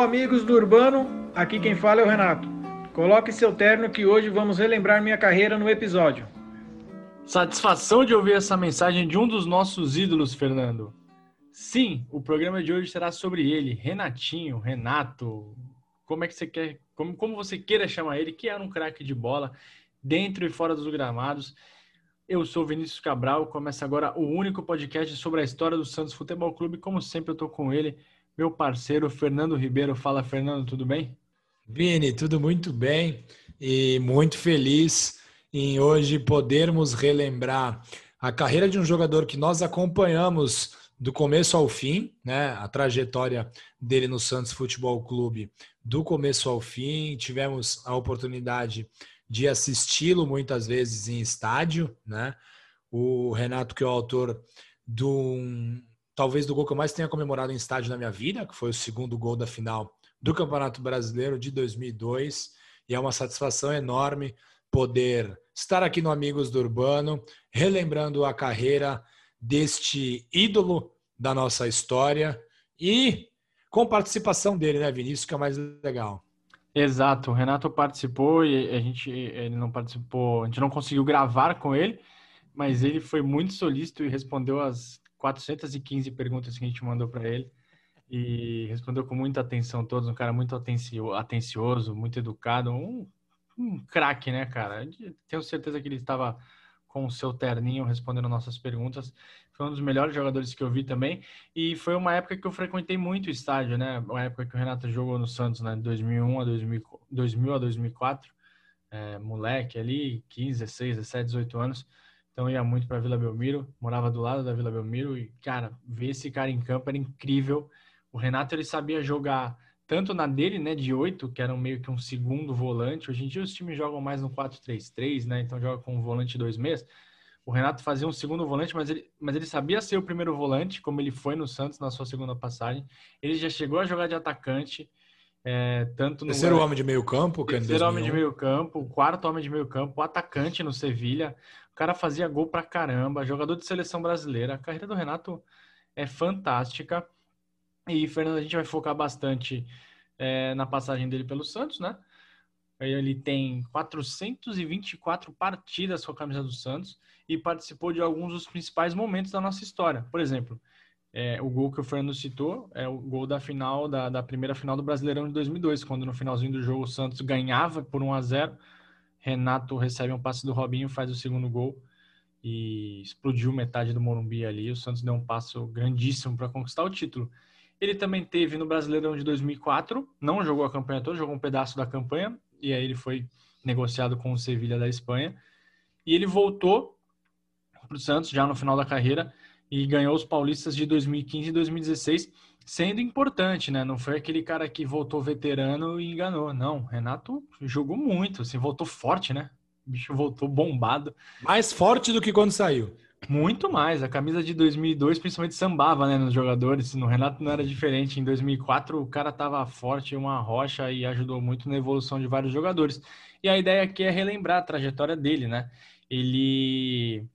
Amigos do Urbano, aqui quem fala é o Renato. Coloque seu terno que hoje vamos relembrar minha carreira no episódio. Satisfação de ouvir essa mensagem de um dos nossos ídolos, Fernando. Sim, o programa de hoje será sobre ele, Renatinho, Renato, como é que você quer, como, como você queira chamar ele, que era um craque de bola, dentro e fora dos gramados. Eu sou Vinícius Cabral, começa agora o único podcast sobre a história do Santos Futebol Clube. Como sempre, eu estou com ele, meu parceiro Fernando Ribeiro. Fala, Fernando, tudo bem? Vini, tudo muito bem e muito feliz em hoje podermos relembrar a carreira de um jogador que nós acompanhamos do começo ao fim, né? A trajetória dele no Santos Futebol Clube, do começo ao fim, tivemos a oportunidade de assisti-lo muitas vezes em estádio, né? O Renato, que é o autor do talvez do gol que eu mais tenha comemorado em estádio na minha vida, que foi o segundo gol da final do Campeonato Brasileiro de 2002. E é uma satisfação enorme poder estar aqui no Amigos do Urbano, relembrando a carreira deste ídolo da nossa história e com participação dele, né, Vinícius, que é mais legal. Exato, o Renato participou e a gente ele não participou, a gente não conseguiu gravar com ele, mas ele foi muito solícito e respondeu as 415 perguntas que a gente mandou para ele e respondeu com muita atenção todos, um cara muito atencioso, muito educado, um, um craque, né, cara? Tenho certeza que ele estava com o seu terninho respondendo nossas perguntas. Foi um dos melhores jogadores que eu vi também. E foi uma época que eu frequentei muito o estádio, né? Uma época que o Renato jogou no Santos, né? De 2001 a 2000, 2000 a 2004. É, moleque ali, 15, 16, 17, 18 anos. Então ia muito para Vila Belmiro, morava do lado da Vila Belmiro e, cara, ver esse cara em campo era incrível. O Renato ele sabia jogar tanto na dele, né, de 8, que era meio que um segundo volante. Hoje em dia os times jogam mais no 4-3-3, né? Então joga com um volante dois meses. O Renato fazia um segundo volante, mas ele, mas ele sabia ser o primeiro volante, como ele foi no Santos na sua segunda passagem. Ele já chegou a jogar de atacante, é, tanto no. Terceiro homem de meio campo, Terceiro homem de meio campo, quarto homem de meio campo, atacante no Sevilha cara fazia gol pra caramba, jogador de seleção brasileira. A carreira do Renato é fantástica. E, Fernando, a gente vai focar bastante é, na passagem dele pelo Santos, né? Ele tem 424 partidas com a camisa do Santos e participou de alguns dos principais momentos da nossa história. Por exemplo, é, o gol que o Fernando citou é o gol da final da, da primeira final do Brasileirão de 2002, quando no finalzinho do jogo o Santos ganhava por 1 a 0 Renato recebe um passe do Robinho, faz o segundo gol e explodiu metade do Morumbi ali. O Santos deu um passo grandíssimo para conquistar o título. Ele também teve no Brasileirão de 2004, não jogou a campanha toda, jogou um pedaço da campanha e aí ele foi negociado com o Sevilha da Espanha. E ele voltou para o Santos já no final da carreira e ganhou os paulistas de 2015 e 2016 sendo importante, né? Não foi aquele cara que voltou veterano e enganou. Não, Renato jogou muito, assim, voltou forte, né? O bicho voltou bombado. Mais forte do que quando saiu. Muito mais. A camisa de 2002 principalmente sambava, né, nos jogadores. No Renato não era diferente. Em 2004 o cara tava forte, uma rocha e ajudou muito na evolução de vários jogadores. E a ideia aqui é relembrar a trajetória dele, né? Ele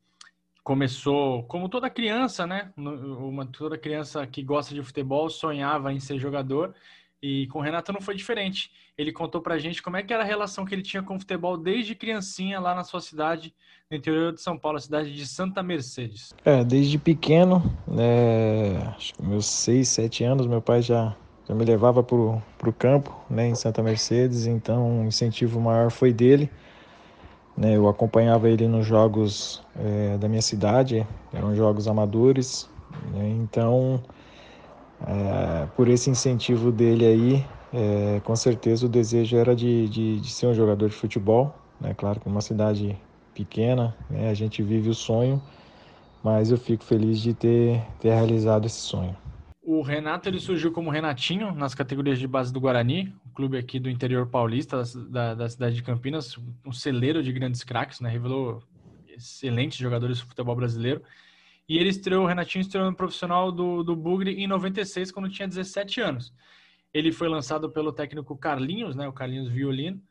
começou como toda criança, né? Uma toda criança que gosta de futebol sonhava em ser jogador e com o Renato não foi diferente. Ele contou pra gente como é que era a relação que ele tinha com o futebol desde criancinha lá na sua cidade, no interior de São Paulo, a cidade de Santa Mercedes. É, desde pequeno, né, acho que meus seis, sete anos, meu pai já, já me levava pro, pro campo, né, em Santa Mercedes, então o incentivo maior foi dele. Né, eu acompanhava ele nos jogos é, da minha cidade, eram jogos amadores, né, então é, por esse incentivo dele aí, é, com certeza o desejo era de, de, de, ser um jogador de futebol. Né, claro que uma cidade pequena, né, a gente vive o sonho, mas eu fico feliz de ter, ter realizado esse sonho. O Renato ele surgiu como Renatinho nas categorias de base do Guarani, um clube aqui do interior paulista, da, da cidade de Campinas, um celeiro de grandes craques, né? Revelou excelentes jogadores do futebol brasileiro. E ele estreou, o Renatinho estreou no profissional do, do Bugre em 96, quando tinha 17 anos. Ele foi lançado pelo técnico Carlinhos, né? O Carlinhos Violino.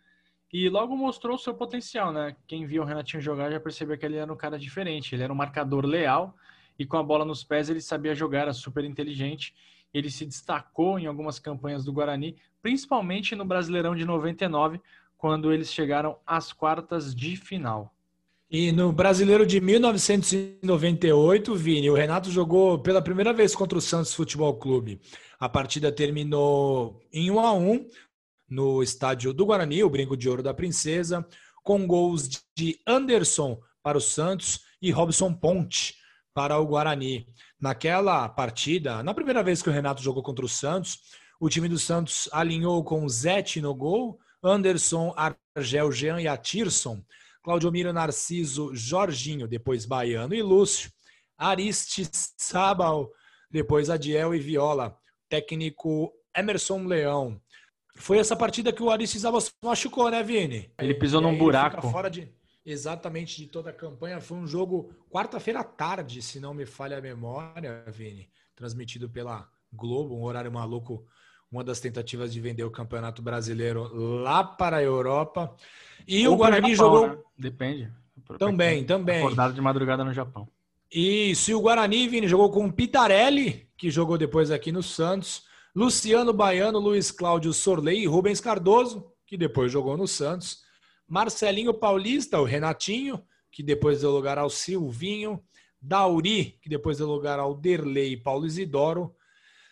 E logo mostrou seu potencial, né? Quem viu o Renatinho jogar já percebeu que ele era um cara diferente. Ele era um marcador leal, e com a bola nos pés ele sabia jogar, era super inteligente ele se destacou em algumas campanhas do Guarani, principalmente no Brasileirão de 99, quando eles chegaram às quartas de final. E no Brasileiro de 1998, Vini, o Renato jogou pela primeira vez contra o Santos Futebol Clube. A partida terminou em 1 a 1 no estádio do Guarani, o Brinco de Ouro da Princesa, com gols de Anderson para o Santos e Robson Ponte para o Guarani. Naquela partida, na primeira vez que o Renato jogou contra o Santos, o time do Santos alinhou com Zete no gol, Anderson, Argel, Jean e Atirson. Claudio Miro, Narciso, Jorginho, depois Baiano e Lúcio, Aristes, Sabal, depois Adiel e Viola, técnico Emerson Leão. Foi essa partida que o Aristes Sabal se machucou, né, Vini? Ele pisou num buraco. Fora de, exatamente de toda a campanha. Foi um jogo quarta-feira à tarde, se não me falha a memória, Vini. Transmitido pela Globo, um horário maluco uma das tentativas de vender o Campeonato Brasileiro lá para a Europa. E Ou o Guarani Japão, jogou. Né? Depende. Também, também. Acordado de madrugada no Japão. Isso, e o Guarani, Vini, jogou com o Pitarelli, que jogou depois aqui no Santos, Luciano Baiano, Luiz Cláudio Sorley e Rubens Cardoso, que depois jogou no Santos, Marcelinho Paulista, o Renatinho, que depois deu lugar ao Silvinho, Dauri, que depois deu lugar ao Derlei e Paulo Isidoro,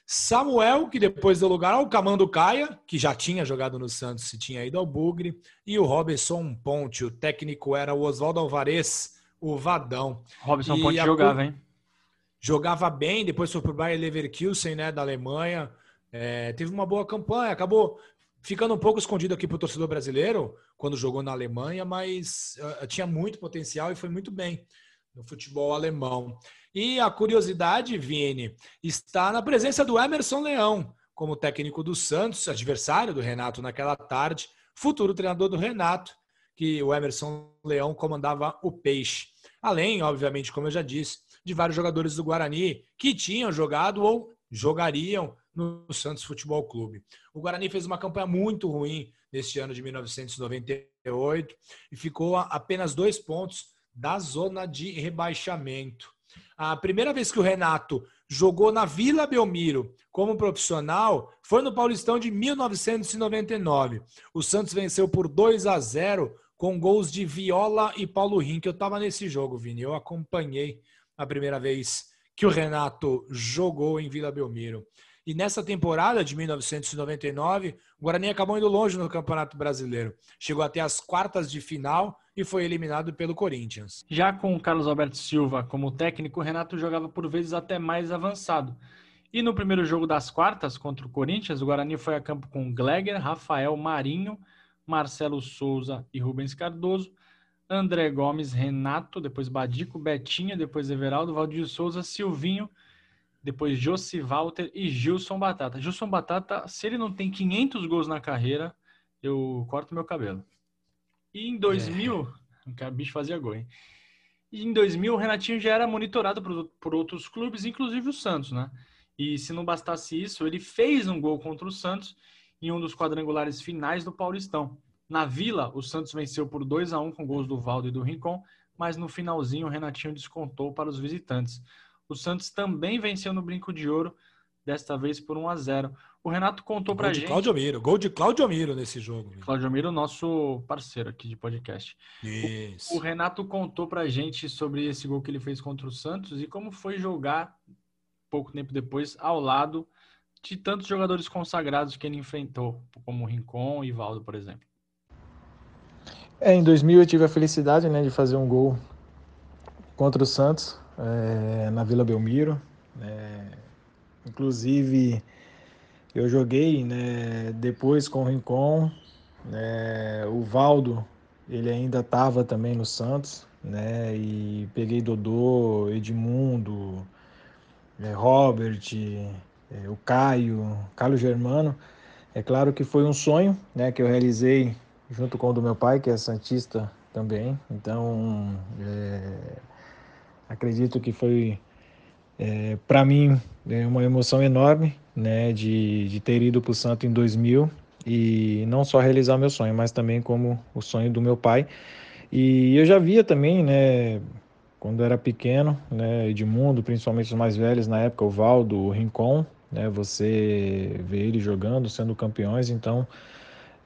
Samuel, que depois deu lugar ao Camando Caia, que já tinha jogado no Santos e tinha ido ao Bugre, e o Robson Ponte. O técnico era o Oswaldo Alvarez, o Vadão. Robson e Ponte a... jogava, hein? Jogava bem, depois foi para o Bayer Leverkusen, né, da Alemanha. É, teve uma boa campanha, acabou ficando um pouco escondido aqui para o torcedor brasileiro quando jogou na Alemanha, mas uh, tinha muito potencial e foi muito bem no futebol alemão. E a curiosidade, Vini, está na presença do Emerson Leão, como técnico do Santos, adversário do Renato naquela tarde, futuro treinador do Renato, que o Emerson Leão comandava o Peixe. Além, obviamente, como eu já disse, de vários jogadores do Guarani que tinham jogado ou jogariam no Santos Futebol Clube. O Guarani fez uma campanha muito ruim neste ano de 1998 e ficou a apenas dois pontos da zona de rebaixamento. A primeira vez que o Renato jogou na Vila Belmiro como profissional foi no Paulistão de 1999. O Santos venceu por 2 a 0 com gols de Viola e Paulo Rink. Eu estava nesse jogo, Vini. Eu acompanhei a primeira vez que o Renato jogou em Vila Belmiro. E nessa temporada de 1999, o Guarani acabou indo longe no Campeonato Brasileiro. Chegou até as quartas de final e foi eliminado pelo Corinthians. Já com o Carlos Alberto Silva como técnico, o Renato jogava por vezes até mais avançado. E no primeiro jogo das quartas contra o Corinthians, o Guarani foi a campo com Gleger, Rafael Marinho, Marcelo Souza e Rubens Cardoso, André Gomes, Renato, depois Badico, Betinha, depois Everaldo, Valdir Souza, Silvinho, depois Josi Walter e Gilson Batata. Gilson Batata, se ele não tem 500 gols na carreira, eu corto meu cabelo. E em 2000, é. o bicho fazia gol, hein? E em 2000, o Renatinho já era monitorado por, por outros clubes, inclusive o Santos, né? E se não bastasse isso, ele fez um gol contra o Santos em um dos quadrangulares finais do Paulistão. Na Vila, o Santos venceu por 2 a 1 com gols do Valdo e do Rincon, mas no finalzinho o Renatinho descontou para os visitantes. O Santos também venceu no Brinco de Ouro, desta vez por 1 a 0. O Renato contou para gente. Claudio Miro, gol de Claudio Miro nesse jogo. Claudio Miro, nosso parceiro aqui de podcast. Isso. O, o Renato contou para gente sobre esse gol que ele fez contra o Santos e como foi jogar pouco tempo depois ao lado de tantos jogadores consagrados que ele enfrentou, como Rincon e Valdo, por exemplo. É, em 2000 eu tive a felicidade né, de fazer um gol contra o Santos é, na Vila Belmiro. É, inclusive eu joguei né, depois com o Rincon, né, o Valdo, ele ainda estava também no Santos, né, e peguei Dodô, Edmundo, é, Robert, é, o Caio, Carlos Germano. É claro que foi um sonho né, que eu realizei junto com o do meu pai, que é Santista também. Então, é, acredito que foi é, para mim, é uma emoção enorme né, de, de ter ido para o Santo em 2000 e não só realizar meu sonho, mas também como o sonho do meu pai. E eu já via também, né, quando era pequeno, né, Edmundo, principalmente os mais velhos na época, o Valdo, o Rincon, né? Você vê ele jogando, sendo campeões, então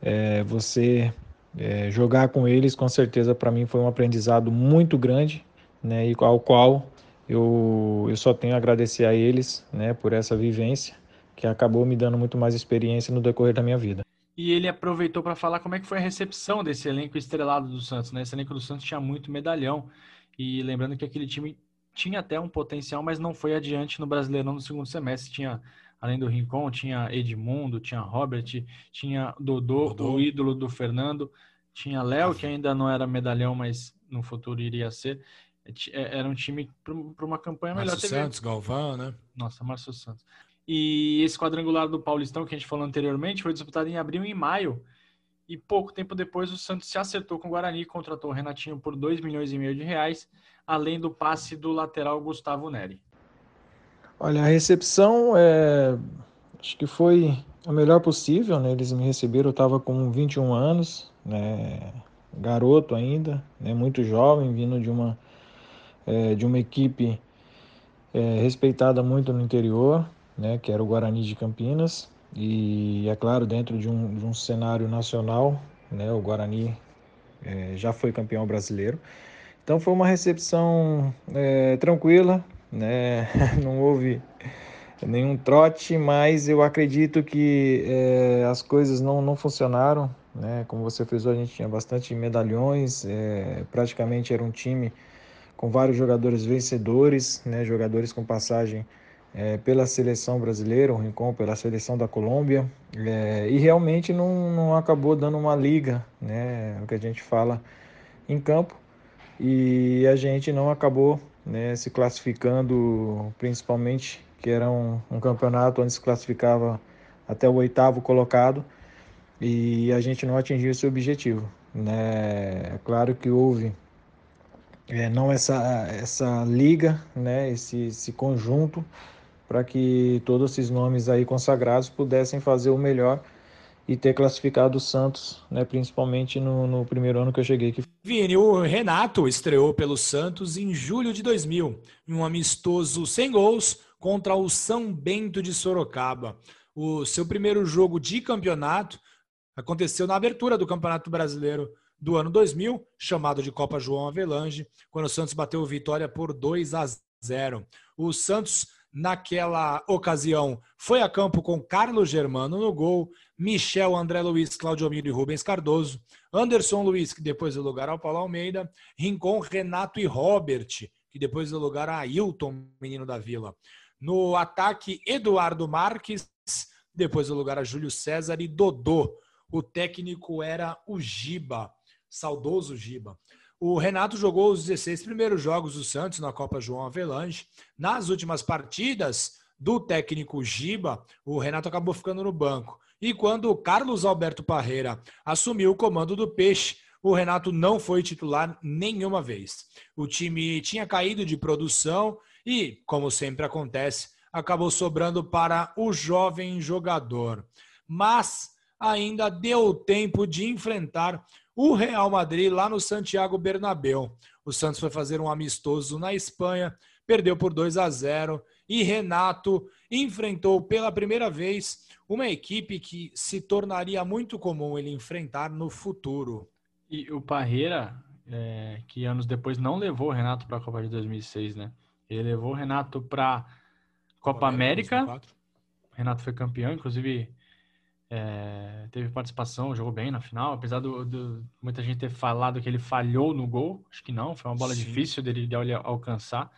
é, você é, jogar com eles, com certeza, para mim foi um aprendizado muito grande, né? E ao qual eu, eu só tenho a agradecer a eles, né? Por essa vivência que acabou me dando muito mais experiência no decorrer da minha vida. E ele aproveitou para falar como é que foi a recepção desse elenco estrelado do Santos, né? Esse elenco do Santos tinha muito medalhão. E lembrando que aquele time tinha até um potencial, mas não foi adiante no Brasileirão no segundo semestre. Tinha, além do Rincon, tinha Edmundo, tinha Robert, tinha Dodô, Dodô. o ídolo do Fernando, tinha Léo, que ainda não era medalhão, mas no futuro iria ser. É, era um time para uma campanha melhor. Márcio Santos, Galvão, né? Nossa, Márcio Santos. E esse quadrangular do Paulistão que a gente falou anteriormente foi disputado em abril e em maio. E pouco tempo depois o Santos se acertou com o Guarani, contratou o Renatinho por 2 milhões e meio de reais, além do passe do lateral Gustavo Neri. Olha, a recepção é... acho que foi a melhor possível, né? Eles me receberam, eu estava com 21 anos, né? Garoto ainda, né? Muito jovem, vindo de uma é, de uma equipe é, respeitada muito no interior, né, que era o Guarani de Campinas, e é claro, dentro de um, de um cenário nacional, né, o Guarani é, já foi campeão brasileiro. Então foi uma recepção é, tranquila, né, não houve nenhum trote, mas eu acredito que é, as coisas não, não funcionaram. Né? Como você frisou, a gente tinha bastante medalhões, é, praticamente era um time com vários jogadores vencedores, né? jogadores com passagem é, pela seleção brasileira, o Rincon pela seleção da Colômbia, é, e realmente não, não acabou dando uma liga, né, o que a gente fala em campo, e a gente não acabou né, se classificando, principalmente que era um, um campeonato onde se classificava até o oitavo colocado, e a gente não atingiu esse objetivo. Né? É claro que houve é, não essa, essa liga, né, esse, esse conjunto para que todos esses nomes aí consagrados pudessem fazer o melhor e ter classificado o Santos, né, principalmente no, no primeiro ano que eu cheguei aqui. Vini, o Renato estreou pelo Santos em julho de 2000, em um amistoso sem gols contra o São Bento de Sorocaba. O seu primeiro jogo de campeonato aconteceu na abertura do Campeonato Brasileiro do ano 2000, chamado de Copa João Avelange, quando o Santos bateu vitória por 2 a 0. O Santos naquela ocasião, foi a campo com Carlos Germano no gol, Michel, André Luiz, Claudio Miro e Rubens Cardoso, Anderson Luiz, que depois deu lugar ao Paulo Almeida, Rincon, Renato e Robert, que depois deu lugar a Ailton, menino da Vila. No ataque, Eduardo Marques, depois deu lugar a Júlio César e Dodô. O técnico era o Giba, saudoso Giba. O Renato jogou os 16 primeiros jogos do Santos na Copa João Avelange. Nas últimas partidas do técnico Giba, o Renato acabou ficando no banco. E quando o Carlos Alberto Parreira assumiu o comando do Peixe, o Renato não foi titular nenhuma vez. O time tinha caído de produção e, como sempre acontece, acabou sobrando para o jovem jogador. Mas ainda deu tempo de enfrentar o Real Madrid lá no Santiago Bernabéu. O Santos foi fazer um amistoso na Espanha, perdeu por 2 a 0 e Renato enfrentou pela primeira vez uma equipe que se tornaria muito comum ele enfrentar no futuro. E o Parreira, é, que anos depois não levou o Renato para a Copa de 2006, né? Ele levou o Renato para Copa América. América. Renato foi campeão, inclusive é, teve participação, jogou bem na final, apesar do, do, muita gente ter falado que ele falhou no gol. Acho que não, foi uma bola Sim. difícil dele de alcançar.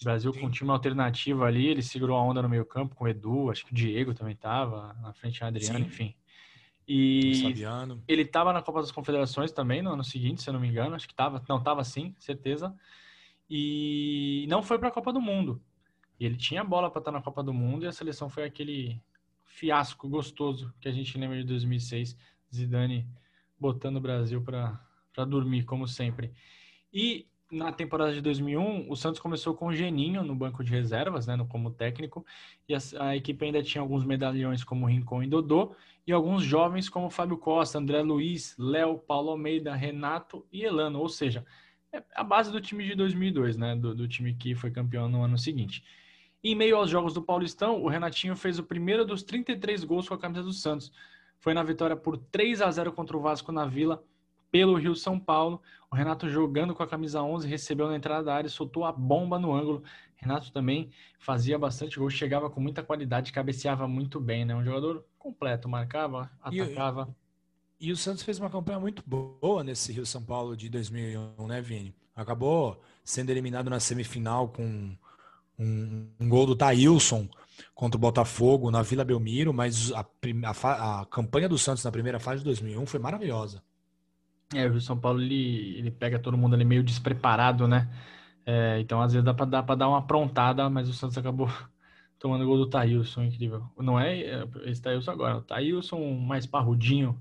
O Brasil Sim. com um time alternativo ali, ele segurou a onda no meio campo com o Edu, acho que o Diego também estava, na frente a Adriano, Sim. enfim. E ele estava na Copa das Confederações também no ano seguinte, se eu não me engano, acho que estava, não estava sim, certeza. E não foi para a Copa do Mundo. E ele tinha bola para estar na Copa do Mundo e a seleção foi aquele fiasco gostoso que a gente lembra de 2006, Zidane botando o Brasil para dormir, como sempre. E na temporada de 2001, o Santos começou com o Geninho no banco de reservas, né, como técnico, e a, a, equipe ainda tinha alguns medalhões como Rincon e Dodô, e alguns jovens como Fábio Costa, André Luiz, Léo, Paulo Almeida, Renato e Elano, ou seja, é a base do time de 2002, né, do, do time que foi campeão no ano seguinte. Em meio aos jogos do Paulistão, o Renatinho fez o primeiro dos 33 gols com a camisa do Santos. Foi na vitória por 3 a 0 contra o Vasco na Vila, pelo Rio São Paulo. O Renato jogando com a camisa 11, recebeu na entrada da área e soltou a bomba no ângulo. Renato também fazia bastante gol, chegava com muita qualidade, cabeceava muito bem, né? Um jogador completo, marcava, atacava. E, e o Santos fez uma campanha muito boa nesse Rio São Paulo de 2001, né, Vini? Acabou sendo eliminado na semifinal com um, um gol do Thailson contra o Botafogo na Vila Belmiro, mas a, a, a, campanha do Santos na primeira fase de 2001 foi maravilhosa. É, o São Paulo ele, ele pega todo mundo ali meio despreparado, né? É, então às vezes dá para dar uma aprontada, mas o Santos acabou tomando gol do Thailson, incrível. Não é, é esse Thailson agora, o Thailson mais parrudinho,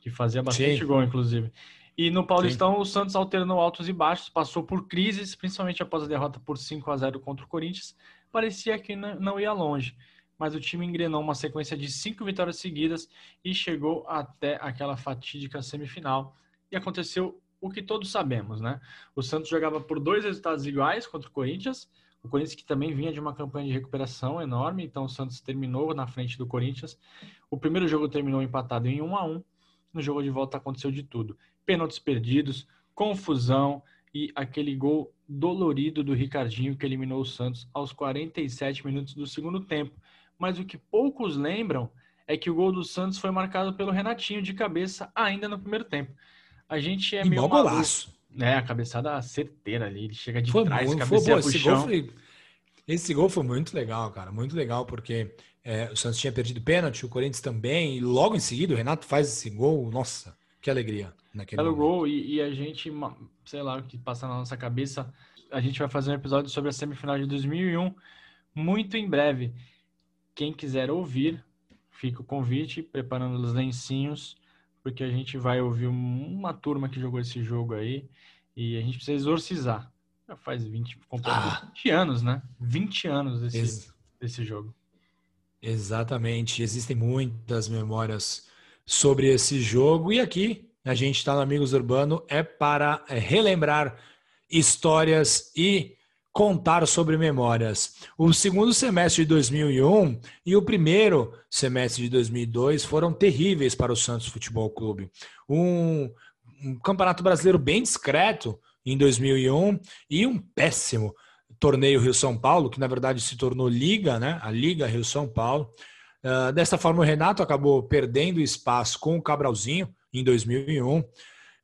que fazia bastante Sim. gol, inclusive. E no Paulistão, Sim. o Santos alternou altos e baixos, passou por crises, principalmente após a derrota por 5 a 0 contra o Corinthians. Parecia que não ia longe, mas o time engrenou uma sequência de cinco vitórias seguidas e chegou até aquela fatídica semifinal. E aconteceu o que todos sabemos, né? O Santos jogava por dois resultados iguais contra o Corinthians, o Corinthians que também vinha de uma campanha de recuperação enorme, então o Santos terminou na frente do Corinthians. O primeiro jogo terminou empatado em 1 a 1. No jogo de volta aconteceu de tudo pênaltis perdidos, confusão e aquele gol dolorido do Ricardinho que eliminou o Santos aos 47 minutos do segundo tempo. Mas o que poucos lembram é que o gol do Santos foi marcado pelo Renatinho de cabeça ainda no primeiro tempo. A gente é e meio golaço. É, a cabeçada certeira ali, ele chega de foi trás, muito, cabeceia foi, esse Gol foi, esse gol foi muito legal, cara, muito legal, porque é, o Santos tinha perdido pênalti, o Corinthians também, e logo em seguida o Renato faz esse gol, nossa, que alegria naquele gol e, e, a gente, sei lá, o que passa na nossa cabeça, a gente vai fazer um episódio sobre a semifinal de 2001 muito em breve. Quem quiser ouvir, fica o convite, preparando os lencinhos, porque a gente vai ouvir uma turma que jogou esse jogo aí e a gente precisa exorcizar. Já faz 20, ah. 20 anos, né? 20 anos desse, Ex desse jogo. Exatamente. Existem muitas memórias sobre esse jogo. E aqui a gente está no Amigos Urbano é para é, relembrar histórias e contar sobre memórias. O segundo semestre de 2001 e o primeiro semestre de 2002 foram terríveis para o Santos Futebol Clube. Um, um campeonato brasileiro bem discreto em 2001 e um péssimo torneio Rio São Paulo, que na verdade se tornou Liga, né? A Liga Rio São Paulo. Uh, dessa forma, o Renato acabou perdendo espaço com o Cabralzinho em 2001.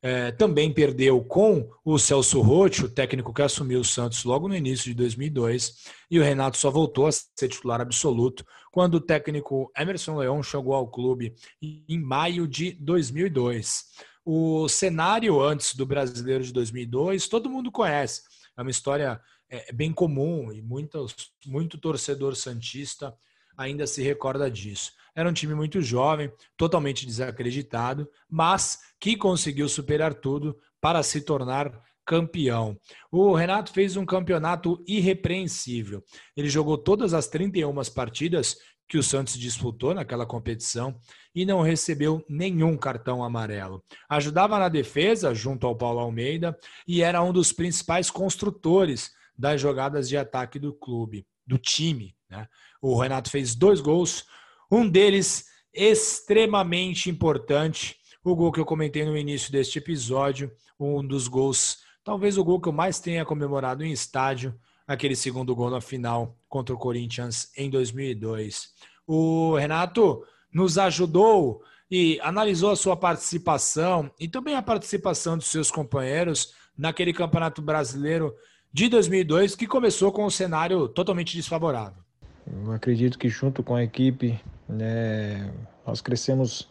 É, também perdeu com o Celso Rotti, o técnico que assumiu o Santos logo no início de 2002, e o Renato só voltou a ser titular absoluto quando o técnico Emerson Leão chegou ao clube em maio de 2002. O cenário antes do Brasileiro de 2002, todo mundo conhece, é uma história é, bem comum e muitos, muito torcedor santista ainda se recorda disso. Era um time muito jovem, totalmente desacreditado, mas que conseguiu superar tudo para se tornar campeão. O Renato fez um campeonato irrepreensível. Ele jogou todas as 31 partidas que o Santos disputou naquela competição e não recebeu nenhum cartão amarelo. Ajudava na defesa junto ao Paulo Almeida e era um dos principais construtores das jogadas de ataque do clube, do time. Né? O Renato fez dois gols, um deles extremamente importante, o gol que eu comentei no início deste episódio, um dos gols, talvez o gol que eu mais tenha comemorado em estádio, aquele segundo gol na final contra o Corinthians em 2002. O Renato nos ajudou e analisou a sua participação e também a participação dos seus companheiros naquele Campeonato Brasileiro de 2002 que começou com um cenário totalmente desfavorável. Eu acredito que junto com a equipe, né, nós crescemos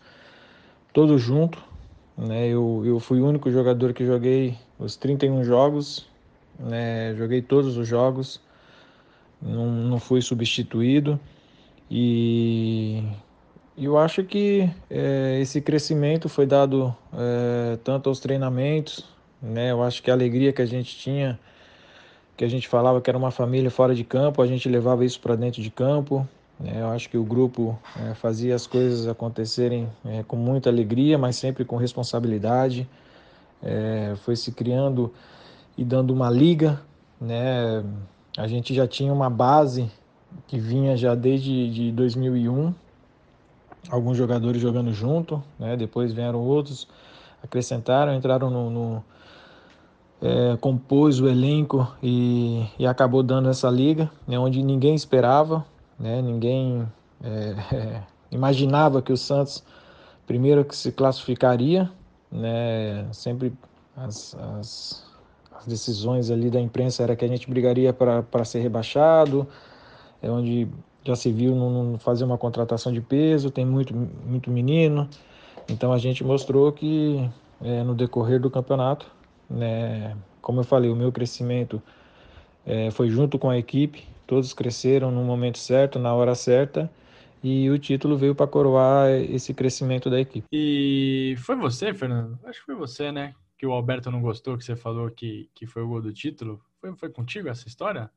todos juntos. Né, eu, eu fui o único jogador que joguei os 31 jogos, né, joguei todos os jogos, não, não fui substituído. E eu acho que é, esse crescimento foi dado é, tanto aos treinamentos, né, eu acho que a alegria que a gente tinha que a gente falava que era uma família fora de campo, a gente levava isso para dentro de campo. Né? Eu acho que o grupo é, fazia as coisas acontecerem é, com muita alegria, mas sempre com responsabilidade. É, foi se criando e dando uma liga. Né? A gente já tinha uma base que vinha já desde de 2001, alguns jogadores jogando junto, né? depois vieram outros, acrescentaram, entraram no, no é, compôs o elenco e, e, acabou dando essa liga, né, onde ninguém esperava, né, ninguém é, imaginava que o Santos primeiro que se classificaria, né, sempre as, as, as, decisões ali da imprensa era que a gente brigaria para ser rebaixado, é onde já se viu não fazer uma contratação de peso, tem muito, muito menino, então a gente mostrou que é, no decorrer do campeonato né? Como eu falei, o meu crescimento é, foi junto com a equipe, todos cresceram no momento certo, na hora certa, e o título veio para coroar esse crescimento da equipe. E foi você, Fernando? Acho que foi você, né? Que o Alberto não gostou, que você falou que, que foi o gol do título. Foi, foi contigo essa história?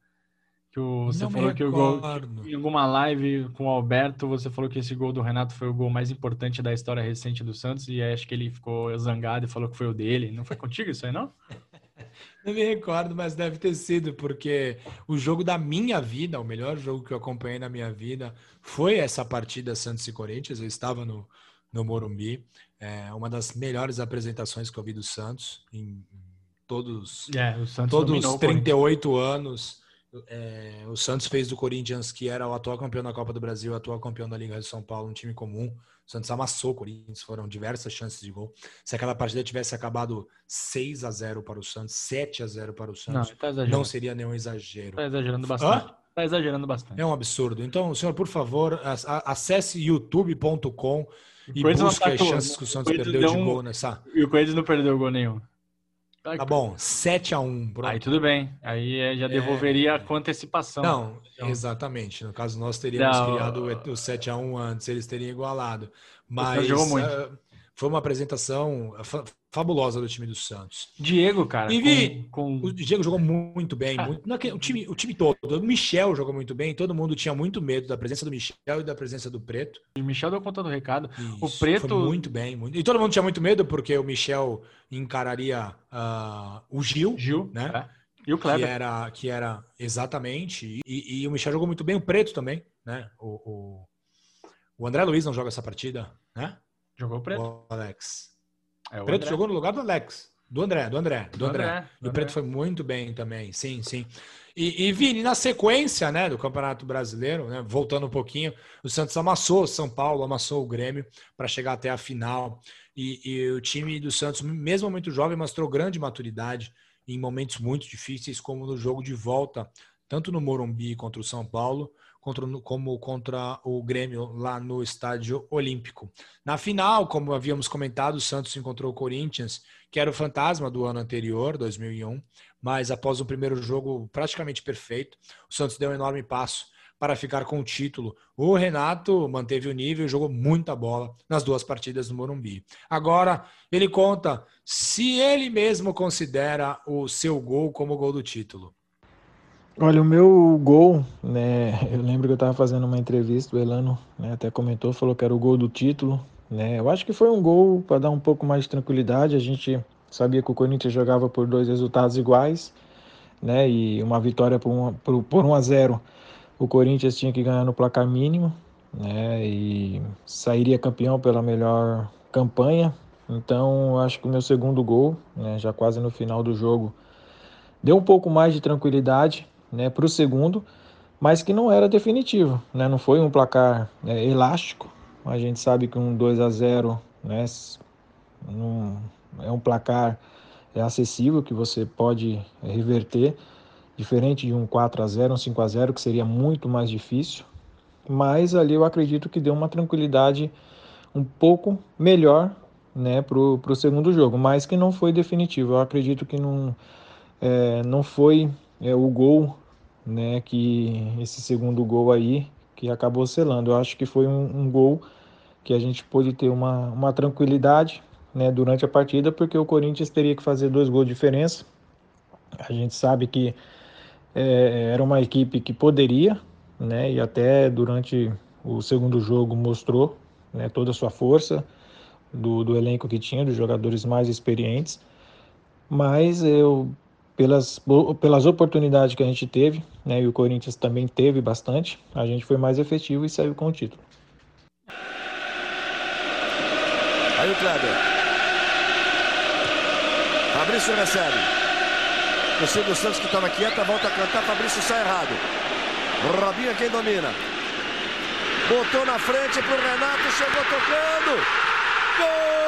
Que o, você não falou que o gol. Que, em alguma live com o Alberto, você falou que esse gol do Renato foi o gol mais importante da história recente do Santos, e acho que ele ficou zangado e falou que foi o dele. Não foi contigo isso aí, não? Não me recordo, mas deve ter sido, porque o jogo da minha vida, o melhor jogo que eu acompanhei na minha vida, foi essa partida Santos e Corinthians. Eu estava no, no Morumbi. É uma das melhores apresentações que eu vi do Santos em todos, é, todos os 38 anos é, o Santos fez do Corinthians, que era o atual campeão da Copa do Brasil, o atual campeão da Liga de São Paulo, um time comum. O Santos amassou o Corinthians, foram diversas chances de gol. Se aquela partida tivesse acabado 6 a 0 para o Santos, 7 a 0 para o Santos, não, tá não seria nenhum exagero. Está exagerando bastante. Hã? Tá exagerando bastante. É um absurdo. Então, senhor, por favor, acesse youtube.com e busque as chances que o Santos perdeu de gol nessa. E o Corinthians não perdeu gol nenhum. Tá bom, 7 a 1 pronto. Aí tudo bem. Aí é, já devolveria é... com antecipação. Não, então... exatamente. No caso, nós teríamos não, criado o 7 a 1 antes, eles teriam igualado. Mas jogou muito. Uh, foi uma apresentação fabulosa do time do Santos. Diego, cara. E vi, com, com... o Diego jogou muito bem. Ah. Muito, o, time, o time todo. O Michel jogou muito bem. Todo mundo tinha muito medo da presença do Michel e da presença do Preto. O Michel deu conta do recado. Isso, o Preto. Foi muito bem. Muito... E todo mundo tinha muito medo porque o Michel encararia uh, o Gil. Gil, né? É. E o Kleber. Que era, que era exatamente. E, e, o Michel jogou muito bem. O Preto também, né? O, o, o André Luiz não joga essa partida, né? Jogou o Preto. O Alex. É, o Preto André. jogou no lugar do Alex. Do André, do André, do, do André. André. E o Preto foi muito bem também, sim, sim. E, e Vini, na sequência né, do Campeonato Brasileiro, né, voltando um pouquinho, o Santos amassou São Paulo, amassou o Grêmio para chegar até a final. E, e, o time do Santos, mesmo muito jovem, mostrou grande maturidade em momentos muito difíceis, como no jogo de volta, tanto no Morumbi contra o São Paulo, contra, como contra o Grêmio lá no Estádio Olímpico. Na final, como havíamos comentado, o Santos encontrou o Corinthians, que era o fantasma do ano anterior, 2001, mas após o primeiro jogo praticamente perfeito, o Santos deu um enorme passo para ficar com o título. O Renato manteve o nível e jogou muita bola nas duas partidas do Morumbi. Agora, ele conta se ele mesmo considera o seu gol como gol do título. Olha, o meu gol, né? Eu lembro que eu estava fazendo uma entrevista, o Elano né, até comentou, falou que era o gol do título, né? Eu acho que foi um gol para dar um pouco mais de tranquilidade. A gente sabia que o Corinthians jogava por dois resultados iguais, né? E uma vitória por, uma, por, por 1 a 0 o Corinthians tinha que ganhar no placar mínimo, né? E sairia campeão pela melhor campanha. Então, acho que o meu segundo gol, né, já quase no final do jogo, deu um pouco mais de tranquilidade né, para o segundo, mas que não era definitivo, né, não foi um placar é, elástico. A gente sabe que um 2 a 0 né, não, é um placar é acessível que você pode reverter, diferente de um 4 a 0 um 5 a 0 que seria muito mais difícil. Mas ali eu acredito que deu uma tranquilidade um pouco melhor né, para o segundo jogo, mas que não foi definitivo. Eu acredito que não, é, não foi é, o gol né, que esse segundo gol aí que acabou selando. Eu acho que foi um, um gol que a gente pôde ter uma, uma tranquilidade né, durante a partida, porque o Corinthians teria que fazer dois gols de diferença. A gente sabe que é, era uma equipe que poderia, né, e até durante o segundo jogo mostrou né, toda a sua força do, do elenco que tinha, dos jogadores mais experientes. Mas eu pelas, pelas oportunidades que a gente teve, né, e o Corinthians também teve bastante, a gente foi mais efetivo e saiu com o título. Aí o Kleber. Fabrício recebe. O Silvio Santos que estava quieta, volta a cantar, Fabrício sai errado. Robinho é quem domina. Botou na frente pro Renato, chegou tocando. Gol!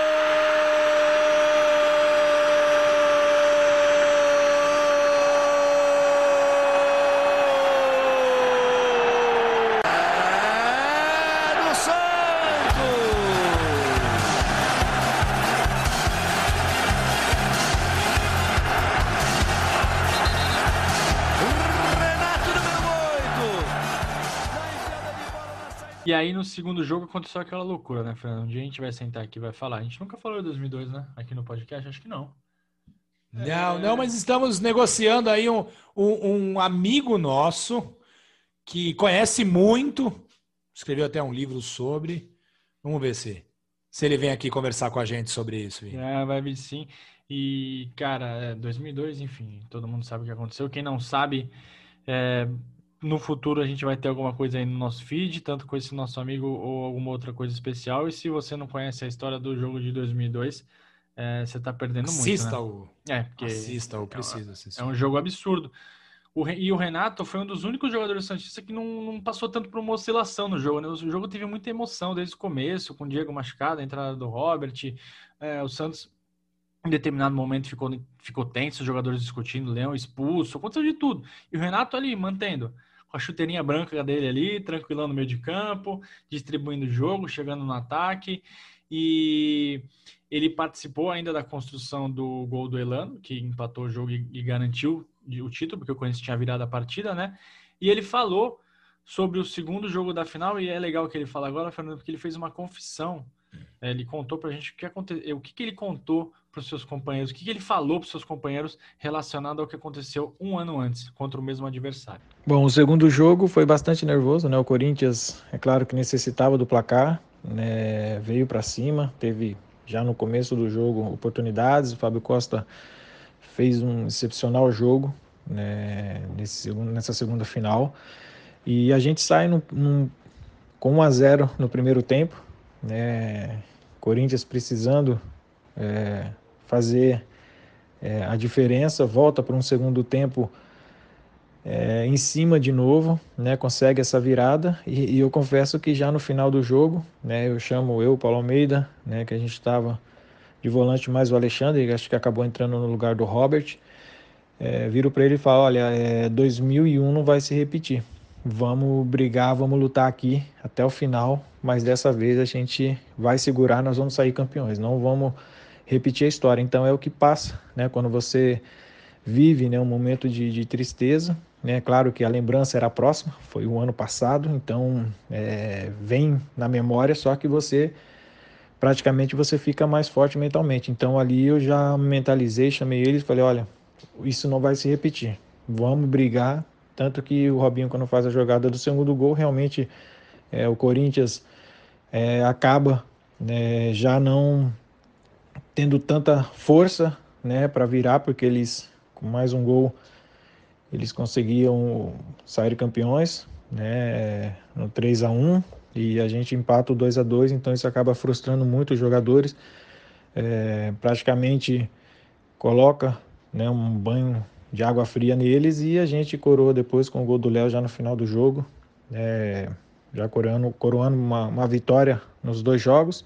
E aí no segundo jogo aconteceu aquela loucura, né, Fernando? Um dia a gente vai sentar aqui e vai falar. A gente nunca falou de 2002, né? Aqui no podcast, acho que não. Não, não, mas estamos negociando aí um, um, um amigo nosso que conhece muito, escreveu até um livro sobre. Vamos ver se, se ele vem aqui conversar com a gente sobre isso. É, vai vir sim. E, cara, 2002, é, enfim, todo mundo sabe o que aconteceu. Quem não sabe, é, no futuro a gente vai ter alguma coisa aí no nosso feed, tanto com esse nosso amigo ou alguma outra coisa especial. E se você não conhece a história do jogo de 2002, é, você está perdendo Assista muito. Assista né? o. É, porque Assista o precisa assistir. É um jogo absurdo. O, e o Renato foi um dos únicos jogadores Santista que não, não passou tanto por uma oscilação no jogo. Né? O jogo teve muita emoção desde o começo, com o Diego machucado, a entrada do Robert. É, o Santos, em determinado momento, ficou, ficou tenso, os jogadores discutindo, Leão expulso, aconteceu de tudo. E o Renato ali mantendo com a chuteirinha branca dele ali, tranquilão no meio de campo, distribuindo o jogo, chegando no ataque. E ele participou ainda da construção do gol do Elano, que empatou o jogo e, e garantiu o título, porque o Corinthians tinha virado a partida, né? E ele falou sobre o segundo jogo da final, e é legal que ele fala agora, Fernando, porque ele fez uma confissão. É, ele contou pra gente o que aconteceu, o que, que ele contou para os seus companheiros, o que, que ele falou para os seus companheiros relacionado ao que aconteceu um ano antes contra o mesmo adversário. Bom, o segundo jogo foi bastante nervoso, né? O Corinthians, é claro que necessitava do placar, né? veio para cima, teve já no começo do jogo oportunidades. O Fábio Costa fez um excepcional jogo né? Nesse nessa segunda final e a gente sai no, no, com 1 a 0 no primeiro tempo, né? Corinthians precisando é, fazer é, a diferença, volta para um segundo tempo é, em cima de novo, né, consegue essa virada. E, e, eu confesso que já no final do jogo, né, eu chamo eu, Paulo Almeida, né, que a gente estava de volante mais o Alexandre, acho que acabou entrando no lugar do Robert, é, viro para ele e falo, olha, é, 2001 não vai se repetir, vamos brigar, vamos lutar aqui até o final, mas dessa vez a gente vai segurar, nós vamos sair campeões, não vamos repetir a história. Então é o que passa, né? Quando você vive né, um momento de, de tristeza, né? Claro que a lembrança era próxima, foi o ano passado, então é, vem na memória, só que você praticamente você fica mais forte mentalmente. Então ali eu já mentalizei, chamei eles falei, olha, isso não vai se repetir. Vamos brigar. Tanto que o Robinho, quando faz a jogada do segundo gol, realmente é, o Corinthians é, acaba né, já não tendo tanta força né, para virar, porque eles, com mais um gol, eles conseguiam sair campeões né, no 3 a 1 e a gente empata o 2 a 2 então isso acaba frustrando muito os jogadores. É, praticamente coloca né, um banho de água fria neles e a gente coroa depois com o gol do Léo já no final do jogo, é, já coroando, coroando uma, uma vitória nos dois jogos.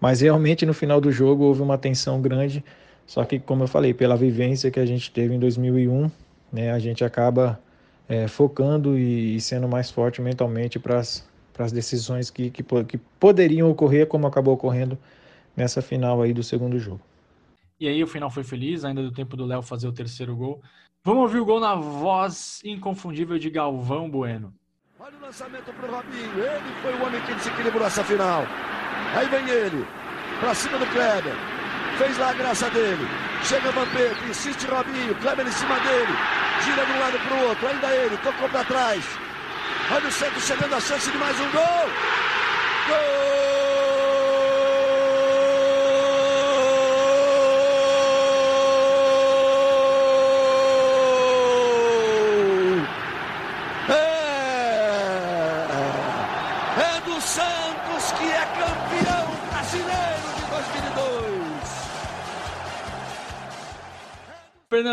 Mas realmente no final do jogo houve uma tensão grande, só que como eu falei, pela vivência que a gente teve em 2001, né, a gente acaba é, focando e, e, sendo mais forte mentalmente para as decisões que, que, que poderiam ocorrer, como acabou ocorrendo nessa final aí do segundo jogo. E aí o final foi feliz, ainda do tempo do Léo fazer o terceiro gol. Vamos ouvir o gol na voz inconfundível de Galvão Bueno. Olha o lançamento para o Robinho. Ele foi o homem que desequilibrou essa final. Aí vem ele, pra cima do Kleber. Fez lá a graça dele. Chega Vampeta, insiste Robinho, Kleber em cima dele. Gira de um lado pro outro, ainda ele, tocou para trás. Olha o Santos chegando a chance de mais um gol. Gol!